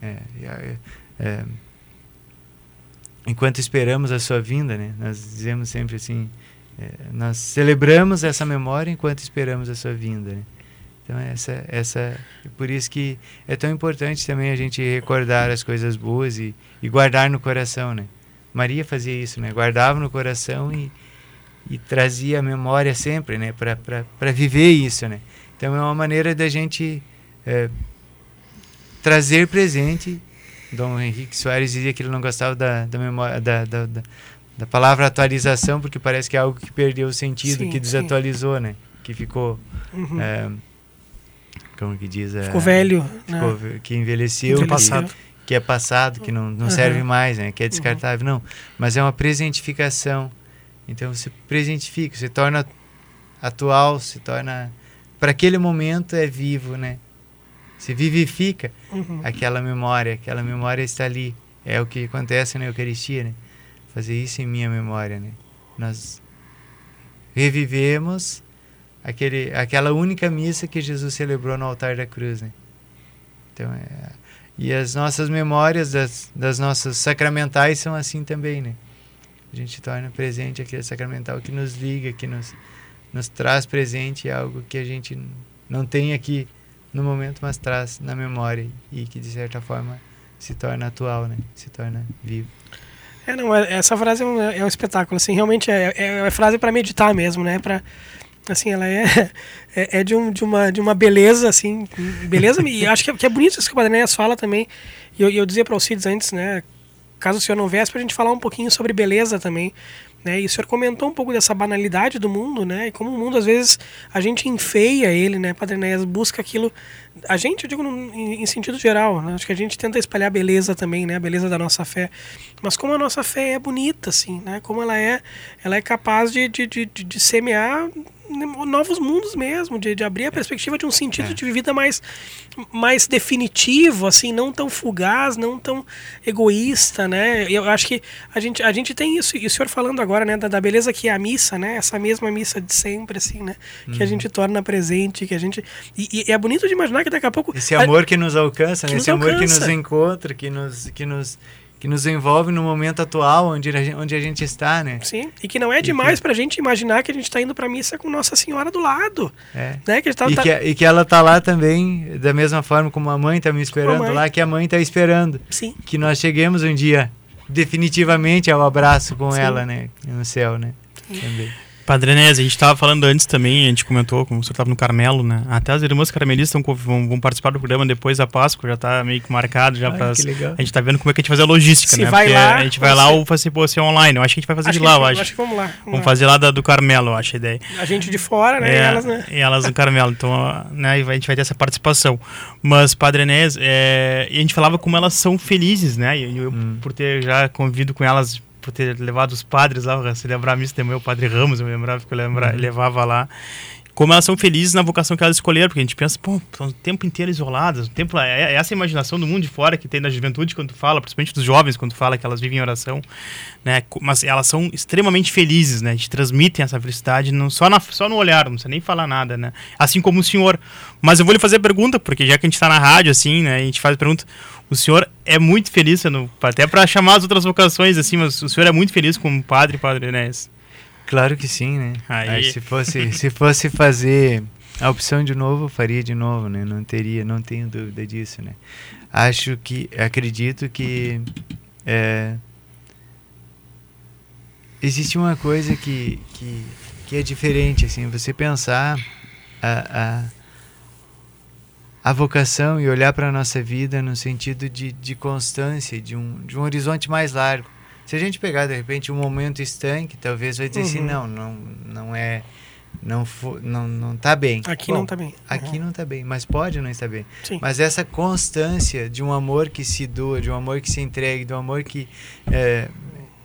É, é, é, enquanto esperamos a sua vinda, né? Nós dizemos sempre assim, é, nós celebramos essa memória enquanto esperamos a sua vinda, né? Então essa essa por isso que é tão importante também a gente recordar as coisas boas e, e guardar no coração, né? Maria fazia isso, né? Guardava no coração e, e trazia a memória sempre, né? Para viver isso, né? Então é uma maneira da gente é, trazer presente. Dom Henrique Soares dizia que ele não gostava da, da memória da, da, da, da palavra atualização porque parece que é algo que perdeu o sentido, sim, que desatualizou, sim. né? Que ficou uhum. é, como que diz? Ficou é, velho. Ficou, né? Que envelheceu. Que, passado. que é passado, que não, não uhum. serve mais, né? que é descartável. Uhum. Não, mas é uma presentificação. Então você presentifica, você torna atual, se torna. Para aquele momento é vivo, né? Você vivifica uhum. aquela memória, aquela memória está ali. É o que acontece na Eucaristia, né? Fazer isso em minha memória, né? Nós revivemos aquele, aquela única missa que Jesus celebrou no altar da cruz. Né? Então, é, e as nossas memórias das, das nossas sacramentais são assim também. Né? A gente torna presente aquele sacramental que nos liga, que nos, nos traz presente algo que a gente não tem aqui no momento, mas traz na memória e que de certa forma se torna atual, né? Se torna vivo. É, não, é, essa frase é um, é um espetáculo, assim, realmente é, é, é frase para meditar mesmo, né? Pra, assim, ela é, é, é, de, um, de, uma, de uma beleza, assim, beleza, e acho que é, que é bonito isso que o Padre fala também, e eu, eu dizia para o Cides antes, né, caso o senhor não viesse, para a gente falar um pouquinho sobre beleza também, né? E o senhor comentou um pouco dessa banalidade do mundo, né? E como o mundo, às vezes, a gente enfeia ele, né, Enéas? Busca aquilo... A gente, eu digo em, em, sentido geral, né? Acho que a gente tenta espalhar beleza também, né? A beleza da nossa fé. Mas como a nossa fé é bonita, assim, né? Como ela é, ela é capaz de, de, de, de semear novos mundos mesmo, de, de abrir a perspectiva de um sentido é. de vida mais, mais definitivo, assim, não tão fugaz, não tão egoísta, né? Eu acho que a gente, a gente tem isso, e o senhor falando agora, né, da, da beleza que é a missa, né? Essa mesma missa de sempre, assim, né? Que a uhum. gente torna presente, que a gente... E, e, é bonito de imaginar que daqui a pouco... Esse amor a, que nos alcança, né? Esse amor alcança. que nos encontra, que nos... Que nos que nos envolve no momento atual onde a gente, onde a gente está, né? Sim, e que não é demais para a gente imaginar que a gente está indo para missa com Nossa Senhora do lado. É. Né? Que tá, e, tá... Que, e que ela está lá também, da mesma forma como a mãe está me esperando lá, que a mãe está esperando. Sim. Que nós cheguemos um dia definitivamente ao abraço com Sim. ela, né? No céu, né? Sim. Também. Padrenese, a gente estava falando antes também, a gente comentou, como o senhor estava no Carmelo, né? Até as irmãs carmelistas vão, vão, participar do programa depois da Páscoa, já está meio que marcado já para A gente está vendo como é que a gente fazer a logística, Se né? Vai Porque lá, a gente vai lá ou fazer ser online. Eu acho que a gente vai fazer acho de lá, eu acho. acho que vamos lá. Vamos, vamos lá. fazer lá da, do Carmelo, eu acho a ideia. A gente de fora, né? É, e elas, né? E elas no Carmelo. Então, né, a gente vai ter essa participação. Mas, Padre Enés, é, e a gente falava como elas são felizes, né? E eu, hum. por ter já convivido com elas por ter levado os padres lá, se lembrar missa de manhã, o padre Ramos, eu lembrava que eu lembra, uhum. levava lá. Como elas são felizes na vocação que elas escolheram, porque a gente pensa, pô, estão o tempo inteiro isoladas, o tempo, é, é essa imaginação do mundo de fora que tem na juventude quando fala, principalmente dos jovens quando fala que elas vivem em oração, né? Mas elas são extremamente felizes, né? Gente transmitem essa felicidade não, só, na, só no olhar, não precisa nem falar nada, né? Assim como o senhor. Mas eu vou lhe fazer pergunta, porque já que a gente está na rádio, assim, né? A gente faz pergunta, o senhor é muito feliz, até para chamar as outras vocações, assim, mas o senhor é muito feliz como padre, padre Enéas? Claro que sim, né? Aí. se fosse se fosse fazer a opção de novo, eu faria de novo, né? Não teria, não tenho dúvida disso, né? Acho que, acredito que é, existe uma coisa que, que, que é diferente, assim, você pensar a, a a vocação e olhar para a nossa vida no sentido de, de constância, de um, de um horizonte mais largo. Se a gente pegar, de repente, um momento estanque, talvez vai dizer assim, uhum. assim, não, não, não é... Não, for, não, não tá bem. Aqui Bom, não está bem. Uhum. Aqui não está bem, mas pode não estar bem. Sim. Mas essa constância de um amor que se doa, de um amor que se entregue, de um amor que... É,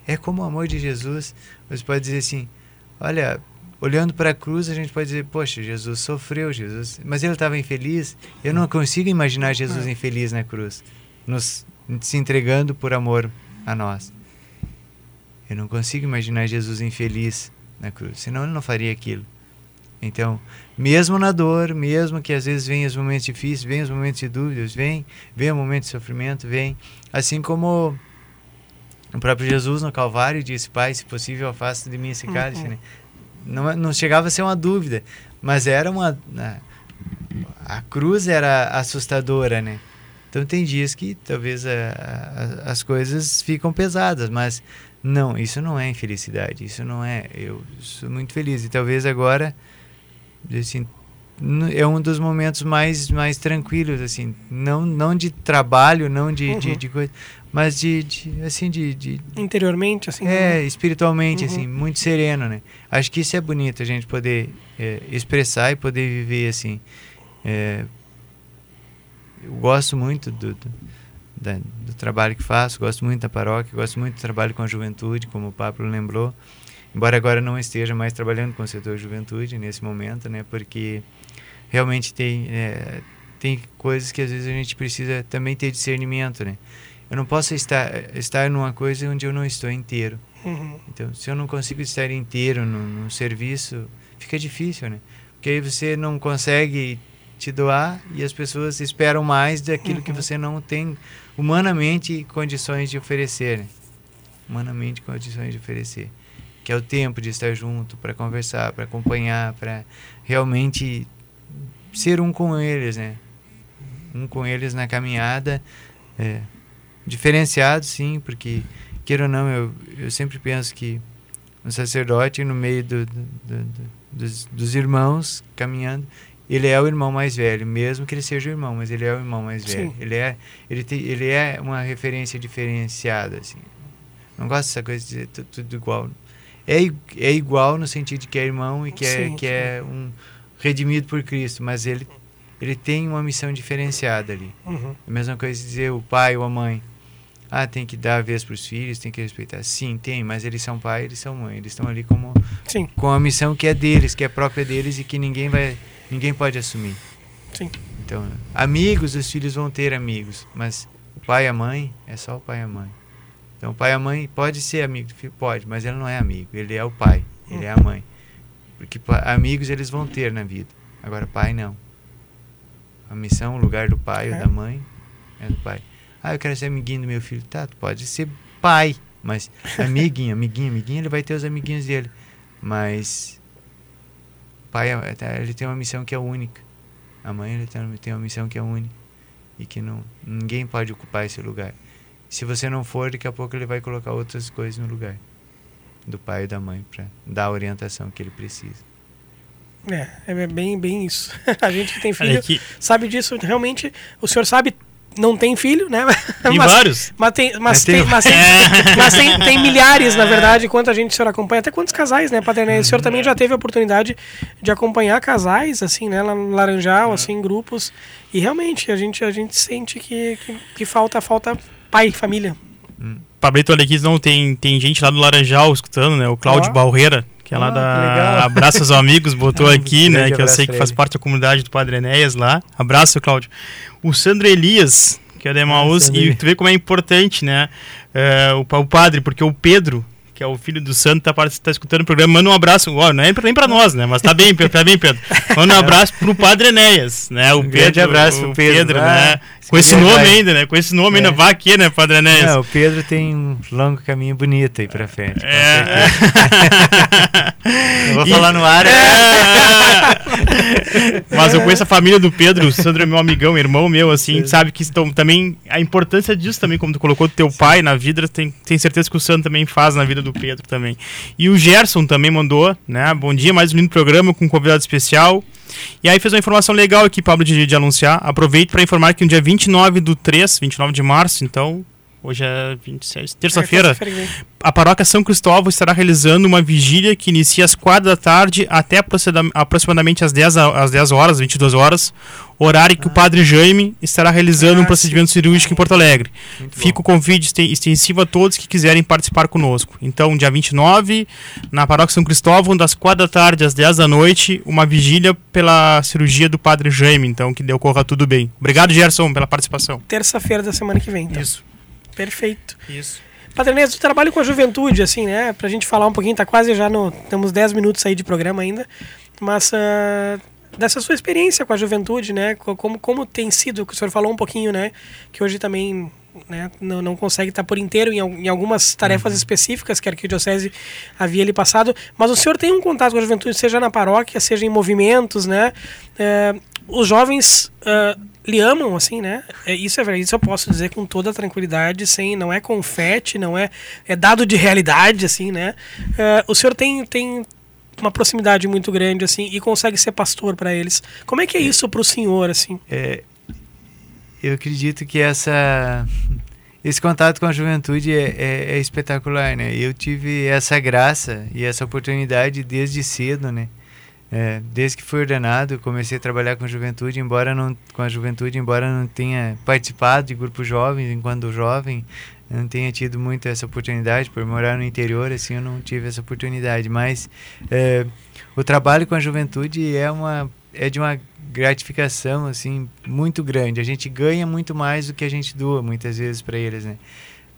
é como o amor de Jesus. Você pode dizer assim, olha, olhando para a cruz, a gente pode dizer, poxa, Jesus sofreu, Jesus, mas ele estava infeliz. Eu não consigo imaginar Jesus é. infeliz na cruz, nos se entregando por amor a nós. Eu não consigo imaginar Jesus infeliz na cruz, senão ele não faria aquilo. Então, mesmo na dor, mesmo que às vezes venham os momentos difíceis, venham os momentos de dúvidas, vem, vem o momento de sofrimento, vem, assim como o próprio Jesus no Calvário disse, Pai, se possível, afasta de mim esse cálice, uhum. né? não, não chegava a ser uma dúvida, mas era uma. Né, a cruz era assustadora, né? Então tem dias que talvez a, a, as coisas ficam pesadas, mas não, isso não é infelicidade, isso não é. Eu sou muito feliz e talvez agora, assim, é um dos momentos mais mais tranquilos, assim, não não de trabalho, não de, uhum. de, de coisa, mas de, de assim de, de, interiormente assim é né? espiritualmente uhum. assim muito sereno né acho que isso é bonito a gente poder é, expressar e poder viver assim é, eu gosto muito do, do, da, do, trabalho que faço gosto muito da paróquia gosto muito do trabalho com a juventude como o Pablo lembrou embora agora não esteja mais trabalhando com o setor juventude nesse momento né porque realmente tem é, tem coisas que às vezes a gente precisa também ter discernimento né eu não posso estar estar numa coisa onde eu não estou inteiro. Uhum. Então, se eu não consigo estar inteiro no, no, serviço, fica difícil, né? Porque aí você não consegue te doar e as pessoas esperam mais daquilo uhum. que você não tem humanamente condições de oferecer, né? Humanamente condições de oferecer, que é o tempo de estar junto para conversar, para acompanhar, para realmente ser um com eles, né? Um com eles na caminhada. É, diferenciado, sim, porque, queira ou não, eu, eu sempre penso que um sacerdote, no meio do, do, do, dos, dos irmãos, caminhando, ele é o irmão mais velho, mesmo que ele seja o irmão, mas ele é o irmão mais velho. Sim. Ele é, ele, tem, ele é uma referência diferenciada, assim. Não gosto dessa coisa de dizer tudo, igual. É, é igual no sentido de que é irmão e que é, sim, que é um redimido por Cristo, mas ele, ele tem uma missão diferenciada ali. Uhum. A mesma coisa de dizer o pai ou a mãe. Ah, tem que dar a vez para os filhos, tem que respeitar. Sim, tem, mas eles são pai, eles são mãe. Eles estão ali como Sim. com a missão que é deles, que é própria deles e que ninguém vai, ninguém pode assumir. Sim. Então, amigos, os filhos vão ter amigos, mas o pai e a mãe é só o pai e a mãe. Então, o pai e a mãe pode ser amigo do filho, pode, mas ele não é amigo, ele é o pai, ele é a mãe. Porque amigos eles vão ter na vida. Agora, pai não. A missão, o lugar do pai é. ou da mãe é do pai. Ah, eu quero ser amiguinho do meu filho. Tá, tu pode ser pai, mas amiguinho, amiguinho, amiguinho, ele vai ter os amiguinhos dele. Mas pai, é, tá, ele tem uma missão que é única. A mãe ele tem uma missão que é única e que não ninguém pode ocupar esse lugar. Se você não for, daqui a pouco ele vai colocar outras coisas no lugar do pai e da mãe para dar a orientação que ele precisa. É, é bem, bem isso. a gente que tem filho que... sabe disso. Realmente, o senhor sabe não tem filho, né? Tem mas, vários. Mas tem, mas, tem, mas, tem, mas tem, tem, milhares, na verdade, quanto a gente o senhor acompanha, até quantos casais, né, Padre O senhor também já teve a oportunidade de acompanhar casais, assim, né, lá no Laranjal, assim, grupos. E realmente, a gente, a gente sente que, que, que falta, falta pai, família. Hum. Pablito Alequis, não, tem, tem gente lá do Laranjal escutando, né? O Cláudio oh. Balreira, que é lá ah, da Abraço aos Amigos, botou aqui, né? Que eu sei que faz parte da comunidade do Padre Enéas lá. Abraço, Cláudio. O Sandro Elias, que é da Emaús, e tu vê como é importante, né? Uh, o, o padre, porque o Pedro, que é o filho do Santo, tá, tá escutando o programa. Manda um abraço, ó, não é nem pra nós, né? Mas tá bem, tá bem, Pedro. Manda um abraço pro Padre Enéas, né? O um Pedro, abraço pro Pedro, Pedro né? Com esse nome vai. ainda, né? Com esse nome é. ainda vai aqui, né, Padre Enéas? Não, o Pedro tem um longo caminho bonito aí pra frente. É. Não vou e... falar no ar. É. Mas eu conheço a família do Pedro, o Sandro é meu amigão, irmão meu, assim, Sim. sabe que estão também a importância disso também, como tu colocou do teu pai na vida, tem, tem certeza que o Sandro também faz na vida do do Pedro também. E o Gerson também mandou, né? Bom dia, mais um lindo programa com um convidado especial. E aí fez uma informação legal aqui, Pablo, de, de anunciar. Aproveito para informar que no dia 29 do 3, 29 de março, então, Hoje é 26, terça-feira. É, a paróquia São Cristóvão estará realizando uma vigília que inicia às 4 da tarde até aproximadamente às 10, às 10 horas, 22 horas, horário que ah. o padre Jaime estará realizando ah, um procedimento sim. cirúrgico em Porto Alegre. Muito Fica bom. o convite extensivo a todos que quiserem participar conosco. Então, dia 29, na paróquia São Cristóvão, das 4 da tarde às 10 da noite, uma vigília pela cirurgia do padre Jaime. Então, que ocorra tudo bem. Obrigado, Gerson, pela participação. Terça-feira da semana que vem. Então. Isso. Perfeito. Isso. Padre Inês, tu trabalha com a juventude, assim, né? Pra gente falar um pouquinho, tá quase já no. Temos 10 minutos aí de programa ainda. Mas uh, dessa sua experiência com a juventude, né? Como, como tem sido, que o senhor falou um pouquinho, né? Que hoje também né, não, não consegue estar por inteiro em, em algumas tarefas uhum. específicas que a Arquidiocese havia ali passado, mas o senhor tem um contato com a juventude, seja na paróquia, seja em movimentos, né? É, os jovens uh, lhe amam, assim, né? É, isso é verdade, isso eu posso dizer com toda tranquilidade, sem, não é confete, não é, é dado de realidade, assim, né? Uh, o senhor tem, tem uma proximidade muito grande, assim, e consegue ser pastor para eles. Como é que é isso para o senhor, assim? É, eu acredito que essa esse contato com a juventude é, é, é, espetacular, né? Eu tive essa graça e essa oportunidade desde cedo, né? É, desde que fui ordenado, comecei a trabalhar com juventude, embora não com a juventude, embora não tenha participado de grupos jovens enquanto jovem, não tenha tido muito essa oportunidade por morar no interior, assim, eu não tive essa oportunidade. Mas é, o trabalho com a juventude é uma é de uma gratificação assim muito grande. A gente ganha muito mais do que a gente doa muitas vezes para eles, né?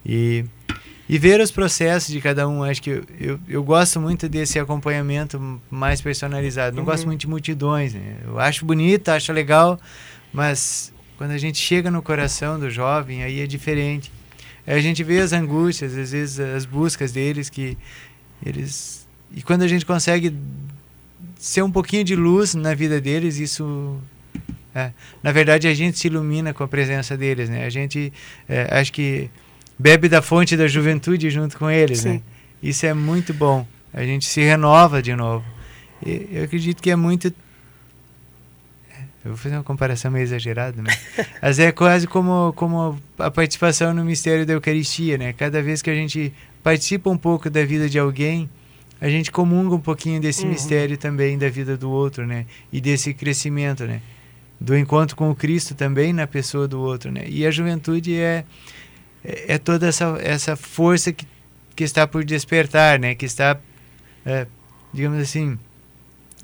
E e ver os processos de cada um. Acho que eu, eu, eu gosto muito desse acompanhamento mais personalizado. Não uhum. gosto muito de multidões. Né? Eu acho bonito, acho legal, mas quando a gente chega no coração do jovem, aí é diferente. Aí a gente vê as angústias, às vezes as buscas deles que eles e quando a gente consegue ser um pouquinho de luz na vida deles, isso é, na verdade a gente se ilumina com a presença deles, né? A gente é, acho que bebe da fonte da juventude junto com eles, Sim. né? Isso é muito bom. A gente se renova de novo. E eu acredito que é muito. Eu vou fazer uma comparação meio exagerada, né? Mas é quase como, como a participação no mistério da Eucaristia, né? Cada vez que a gente participa um pouco da vida de alguém, a gente comunga um pouquinho desse Uhum. mistério também da vida do outro, né? E desse crescimento, né? Do encontro com o Cristo também na pessoa do outro, né? E a juventude é é é toda essa essa força que, que está por despertar, né? Que está, é, digamos assim,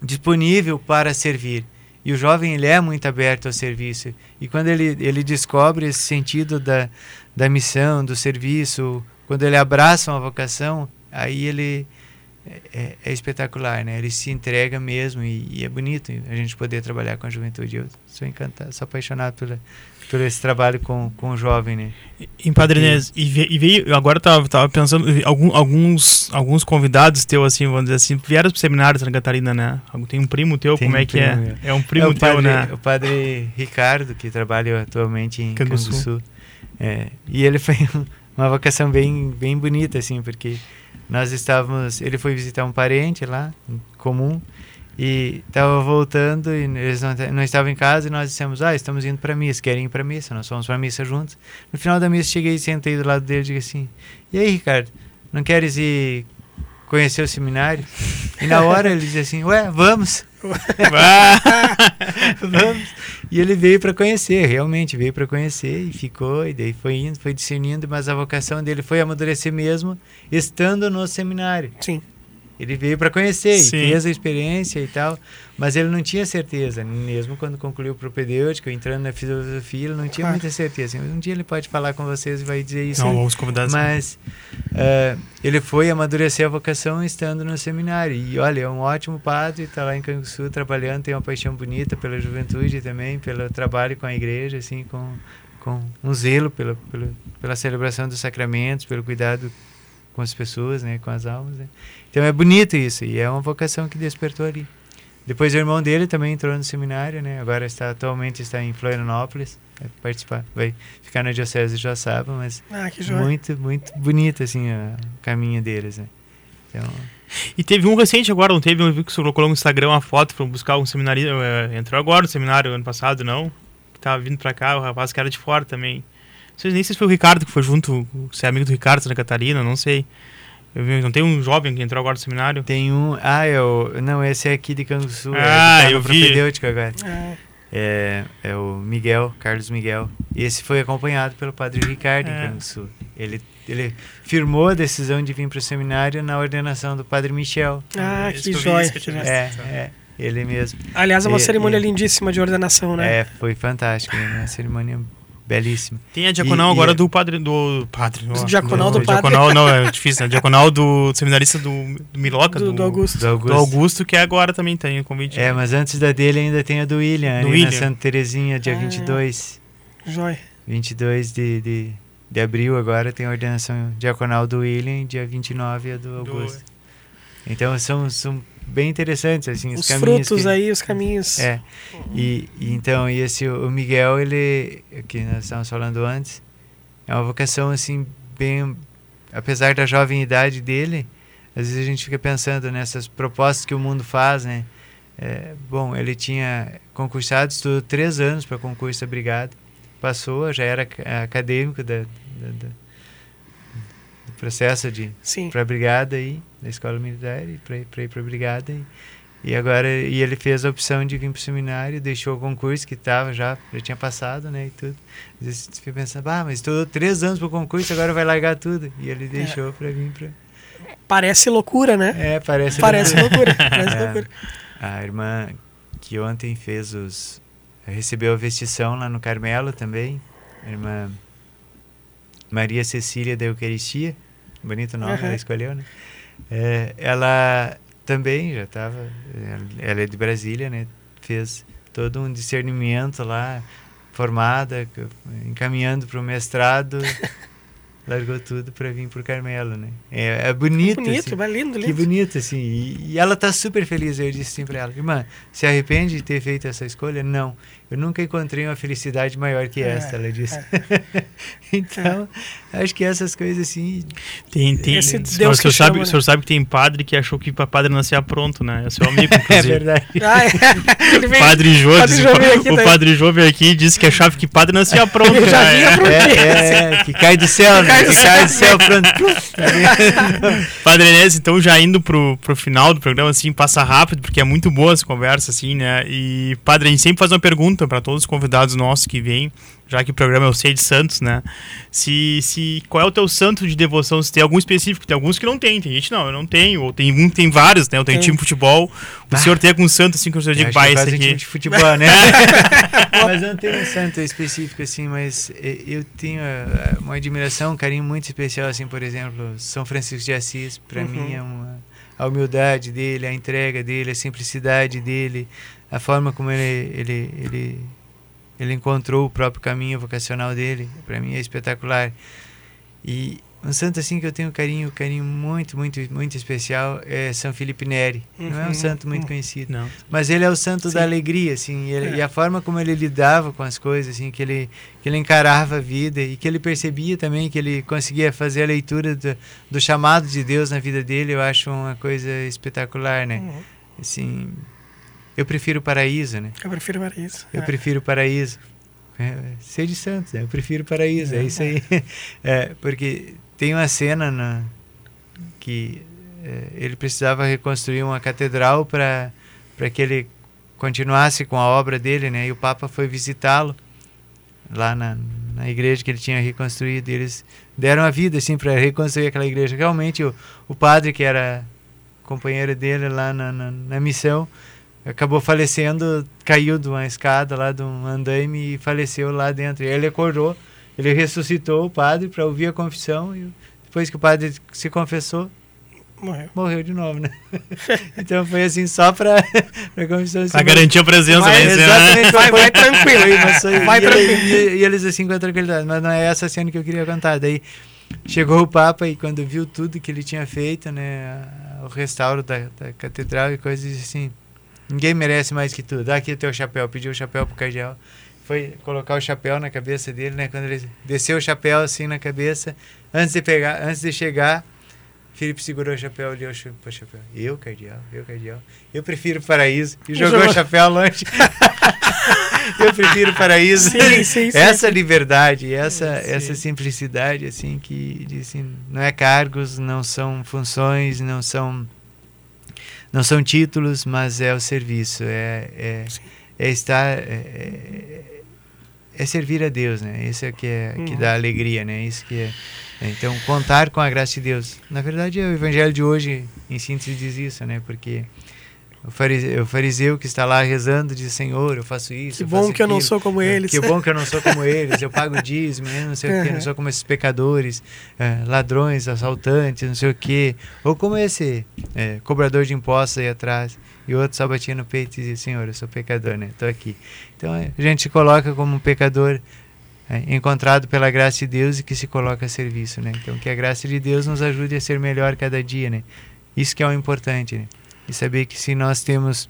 disponível para servir. E o jovem ele é muito aberto ao serviço. E quando ele, ele descobre esse sentido da, da missão, do serviço, quando ele abraça uma vocação, aí ele é, é- espetacular, né? Ele se entrega mesmo e, e é bonito a gente poder trabalhar com a juventude. Eu sou encantado, sou apaixonado pela, por esse trabalho com, com o jovem, né? Em Padre Inês, e, e veio, agora tava, tava pensando, algum- alguns, alguns convidados teus, assim, vamos dizer assim, vieram pro seminário de Santa Catarina, né? Tem um primo teu, Tem como é um que é? primo, É um primo é teu, padre, né? O padre Ricardo, que trabalha atualmente em Canguçu. Canguçu. É, e ele foi uma vocação bem, bem bonita, assim, porque nós estávamos... Ele foi visitar um parente lá, comum, e estava voltando e eles não, não estavam em casa e nós dissemos, ah, estamos indo para missa, querem ir para missa, nós fomos para missa juntos. No final da missa cheguei e sentei do lado dele e disse assim, e aí, Ricardo, não queres ir conhecer o seminário? E na hora ele disse assim, ué, vamos. Vamos. E ele veio para conhecer, realmente veio para conhecer e ficou, e daí foi indo, foi discernindo, mas a vocação dele foi amadurecer mesmo estando no seminário. Sim. Ele veio para conhecer Sim. e fez a experiência e tal, mas ele não tinha certeza, mesmo quando concluiu o propedêutico, entrando na filosofia, ele não tinha Claro. muita certeza. Um dia ele pode falar com vocês e vai dizer isso. Não, aí. vamos convidados. Mas eh, ele foi amadurecer a vocação estando no seminário. E olha, é um ótimo padre, está lá em Canguçu trabalhando, tem uma paixão bonita pela juventude também, pelo trabalho com a igreja, assim, com, com um zelo pela, pela, pela celebração dos sacramentos, pelo cuidado com as pessoas, né, com as almas. Né? Então é bonito isso, e é uma vocação que despertou ali. Depois o irmão dele também entrou no seminário, né? Agora está atualmente está em Florianópolis, vai participar, vai ficar na diocese de Joaçaba, mas Ah, que joia. muito, muito bonito, assim, a- o caminho deles, né? Então, E teve um recente agora, não teve? Eu vi que você colocou no Instagram uma foto pra buscar um seminário. eh, entrou agora no seminário ano passado, não? Que tava vindo pra cá, o rapaz que era de fora também. Não sei nem se foi o Ricardo que foi junto, se é amigo do Ricardo, Santa Catarina, não sei. Eu vi, não tem um jovem que entrou agora no seminário? tem um... Ah, é o... Não, esse é aqui de Canguçu. é, Ah, que tá eu vi. propedêutico agora. Ah, É, é o Miguel, Carlos Miguel. E esse foi acompanhado pelo padre Ricardo É. em Canguçu. Ele, ele firmou a decisão de vir para o seminário na ordenação do padre Michel. ah, Esse que que eu joia. que eu É, é, ele mesmo. Aliás, é uma E- cerimônia e- lindíssima de ordenação, né? É, foi fantástico, né? uma cerimônia belíssima. Tem a diaconal E- e agora é- do padre. Do padre. ó, diaconal do padre. Diaconal, não, é difícil, né? Diaconal do seminarista do, do Miloca, do, do Augusto. Do do Augusto. Augusto, que é agora também tem o convite. É, mas antes da dele ainda tem a do William, Do ali William. na Santa Terezinha, dia Ah. 22. Joia. 22 de, de, de abril agora tem a ordenação diaconal do William, dia 29 é do Do- Augusto. Então são, são bem interessantes assim os, Os caminhos frutos que, aí, os caminhos. É. E, e então e esse o Miguel ele que nós estávamos falando antes é uma vocação assim bem apesar da jovem idade dele às vezes a gente fica pensando nessas propostas que o mundo faz né É, bom ele tinha concursado estudou três anos para concurso da brigada passou já era ac- acadêmico da, da- da- processo de para a brigada aí, da escola militar, e para ir para a brigada. E, e agora e ele fez a opção de vir para o seminário, deixou o concurso que estava já, já tinha passado, né, e tudo. Às vezes você fica pensando, ah, mas estudou três anos para o concurso, agora vai largar tudo. E ele deixou para vir para... Parece loucura, né? É, parece... Parece loucura. Parece É. loucura. A irmã que ontem fez os... recebeu a vestição lá no Carmelo também, a irmã Maria Cecília da Eucaristia, bonito nome Aham. ela escolheu, né? É, ela também já estava, ela é de Brasília, né? Fez todo um discernimento lá, formada, encaminhando para o mestrado, largou tudo para vir para o Carmelo, né? É, é bonito, Bonito, assim. mas lindo, Que lindo. bonito, assim. E, e ela tá super feliz. Eu disse assim pra ela, irmã, se arrepende de ter feito essa escolha? Não. Eu nunca encontrei uma felicidade maior que É, esta, ela disse. então, acho que essas coisas assim. Tem, tem. Esse o Deus senhor, que sabe, chama, o senhor sabe que tem padre que achou que para padre nascia pronto, né? É seu amigo, É inclusive. verdade. Ah, é. Veio- Padre Jô, Padre disse- Jô veio aqui o daí. padre Jô veio aqui e disse que achava que padre nascia pronto. Eu já né? vinha pronto. É, é, que cai do céu, né? Cai do Que cai do céu, pronto. Padre Enes, então já indo pro, pro final do programa, assim, passa rápido, porque é muito boa essa conversa, assim, né? E, Padre, a gente sempre faz uma pergunta para todos os convidados nossos que vêm, já que o programa é o Sei de Santos, né? Se, se, qual é o teu santo de devoção? Se tem algum específico? Tem alguns que não tem, tem gente não, eu não tenho, ou tem um, tem vários, né? Eu tenho Tem. time de futebol, o senhor tem algum santo, assim, que o senhor Eu diga, que é esse um time aqui... de futebol, né? mas eu não tenho um santo específico assim, mas eh, eu tenho eh, uma admiração, um carinho muito especial assim, por exemplo, São Francisco de Assis, para Uhum. mim é uma a humildade dele, a entrega dele, a simplicidade dele, a forma como ele ele ele, ele encontrou o próprio caminho vocacional dele, para mim é espetacular. E um santo assim que eu tenho um carinho, um carinho muito, muito, muito especial é São Felipe Neri. Não é um Uhum. santo muito Uhum. conhecido. Não. Mas ele é o santo Sim. da alegria, assim, e, ele- É. e a forma como ele lidava com as coisas, assim, que ele, que ele encarava a vida e que ele percebia também que ele conseguia fazer a leitura do, do chamado de Deus na vida dele, eu acho uma coisa espetacular, né? Uhum. Assim, eu prefiro paraíso, né? Eu prefiro isso. Eu É. prefiro paraíso. É, ser de Santos, né? eu prefiro paraíso, é, isso aí. É, porque tem uma cena na, que é, ele precisava reconstruir uma catedral para que ele continuasse com a obra dele, né? E o Papa foi visitá-lo lá na, na igreja que ele tinha reconstruído. E eles deram a vida assim para reconstruir aquela igreja. Realmente o, o padre que era companheiro dele lá na, na, na missão acabou falecendo, caiu de uma escada lá de um andaime e faleceu lá dentro. E ele acordou, ele ressuscitou o padre para ouvir a confissão e depois que o padre se confessou, Morreu. morreu de novo, né? então foi assim só para a confissão. Assim, Pra garantir a presença, Vai, né? exatamente, Vai- vai tranquilo. foi, mas Vai e, ele- tranquilo. e- e eles assim com a tranquilidade, mas não é essa cena que eu queria contar. Daí chegou o Papa e quando viu tudo que ele tinha feito, né, o restauro da, da catedral e coisas assim, ninguém merece mais que tu. Dá aqui o teu chapéu, pediu o chapéu pro cardeal. Foi colocar o chapéu na cabeça dele, né? Quando ele desceu o chapéu assim na cabeça, antes de pegar, antes de chegar, Felipe segurou o chapéu, olhou pro chapéu. Eu, cardeal, eu, cardeal. Eu prefiro o paraíso. E jogou o chapéu longe. eu prefiro o paraíso. Sim, sim, sim. essa liberdade, essa, essa simplicidade, assim, que assim, não é cargos, não são funções, não são não são títulos, mas é o serviço, é, é, é estar, é, é, é servir a Deus, né? Isso é que, é, que Uhum. dá alegria, né? Isso que é, é, Então, contar com a graça de Deus. Na verdade, o evangelho de hoje, em síntese, diz isso, né? Porque o fariseu, que está lá rezando diz, Senhor, eu faço isso, Que bom que eu não aquilo." sou como eles. Que bom que eu não sou como eles, eu pago dízimo, né? não sei o que, não Uhum. sou como esses pecadores, eh, ladrões, assaltantes, não sei o que. Ou como esse eh, cobrador de impostos aí atrás. E outro só batia no peito e dizia, Senhor, eu sou pecador, né? Estou aqui. Então a gente se coloca como um pecador eh, encontrado pela graça de Deus e que se coloca a serviço, né? Então que a graça de Deus nos ajude a ser melhor cada dia, né? Isso que é o importante, né? E saber que se nós temos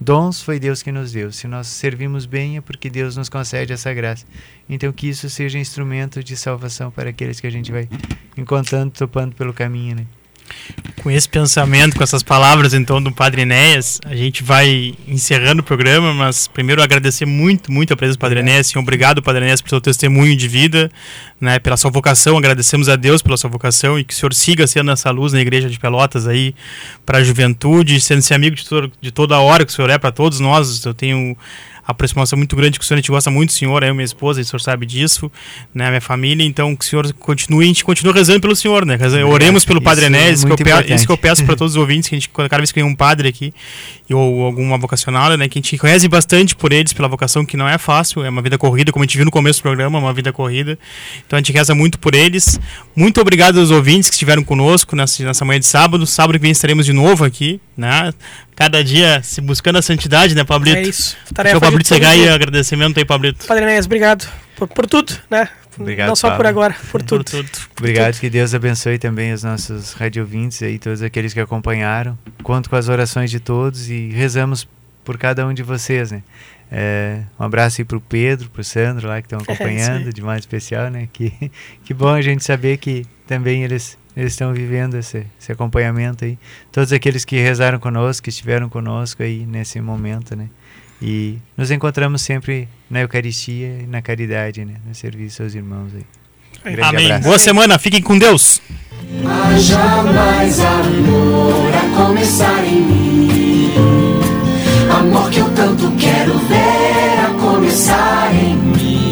dons, foi Deus que nos deu. Se nós servimos bem, é porque Deus nos concede essa graça. Então que isso seja instrumento de salvação para aqueles que a gente vai encontrando, topando pelo caminho, né? Com esse pensamento, com essas palavras então do Padre Enéas, a gente vai encerrando o programa, mas primeiro agradecer muito, muito a presença do Padre Enéas, sim, obrigado Padre Enéas pelo seu testemunho de vida, né, pela sua vocação, agradecemos a Deus pela sua vocação e que o Senhor siga sendo essa luz na igreja de Pelotas aí para a juventude, sendo esse amigo de, todo, de toda hora que o Senhor é para todos nós, eu tenho aproximação muito grande com o senhor, a gente gosta muito do senhor, eu e minha esposa, e o senhor sabe disso, né, minha família, então que o senhor continue, a gente continua rezando pelo senhor, né, oremos pelo Padre Isso é isso, que eu isso que peço para todos os ouvintes, que a gente, cada vez que vem um padre aqui, e- ou alguma vocacional, né, que a gente reze bastante por eles, pela vocação, que não é fácil, é uma vida corrida, como a gente viu no começo do programa, uma vida corrida, então a gente reza muito por eles, muito obrigado aos ouvintes que estiveram conosco nessa, nessa manhã de sábado, sábado que vem estaremos de novo aqui, né, cada dia se buscando a santidade, né, Pablito? É isso. Deixa Tarefa o Pablito chegar aí, agradecimento aí, Pablito. Padre Enéas, obrigado por, por tudo, né? Obrigado, Não só por agora, por tudo. tudo. Obrigado, que Deus abençoe também os nossos radiovintes aí, todos aqueles que acompanharam. Conto com as orações de todos e rezamos por cada um de vocês, né? É, um abraço aí pro Pedro, pro Sandro lá que estão acompanhando, de mais especial, né? Que, que bom a gente saber que também eles eles estão vivendo esse, esse, acompanhamento aí. Todos aqueles que rezaram conosco, que estiveram conosco aí nesse momento, né? E nos encontramos sempre na Eucaristia e na caridade, né? No serviço aos irmãos aí. Amém. Abraço. Boa semana, fiquem com Deus. Haja mais amor a começar em mim. Amor que eu tanto quero ver a começar em mim.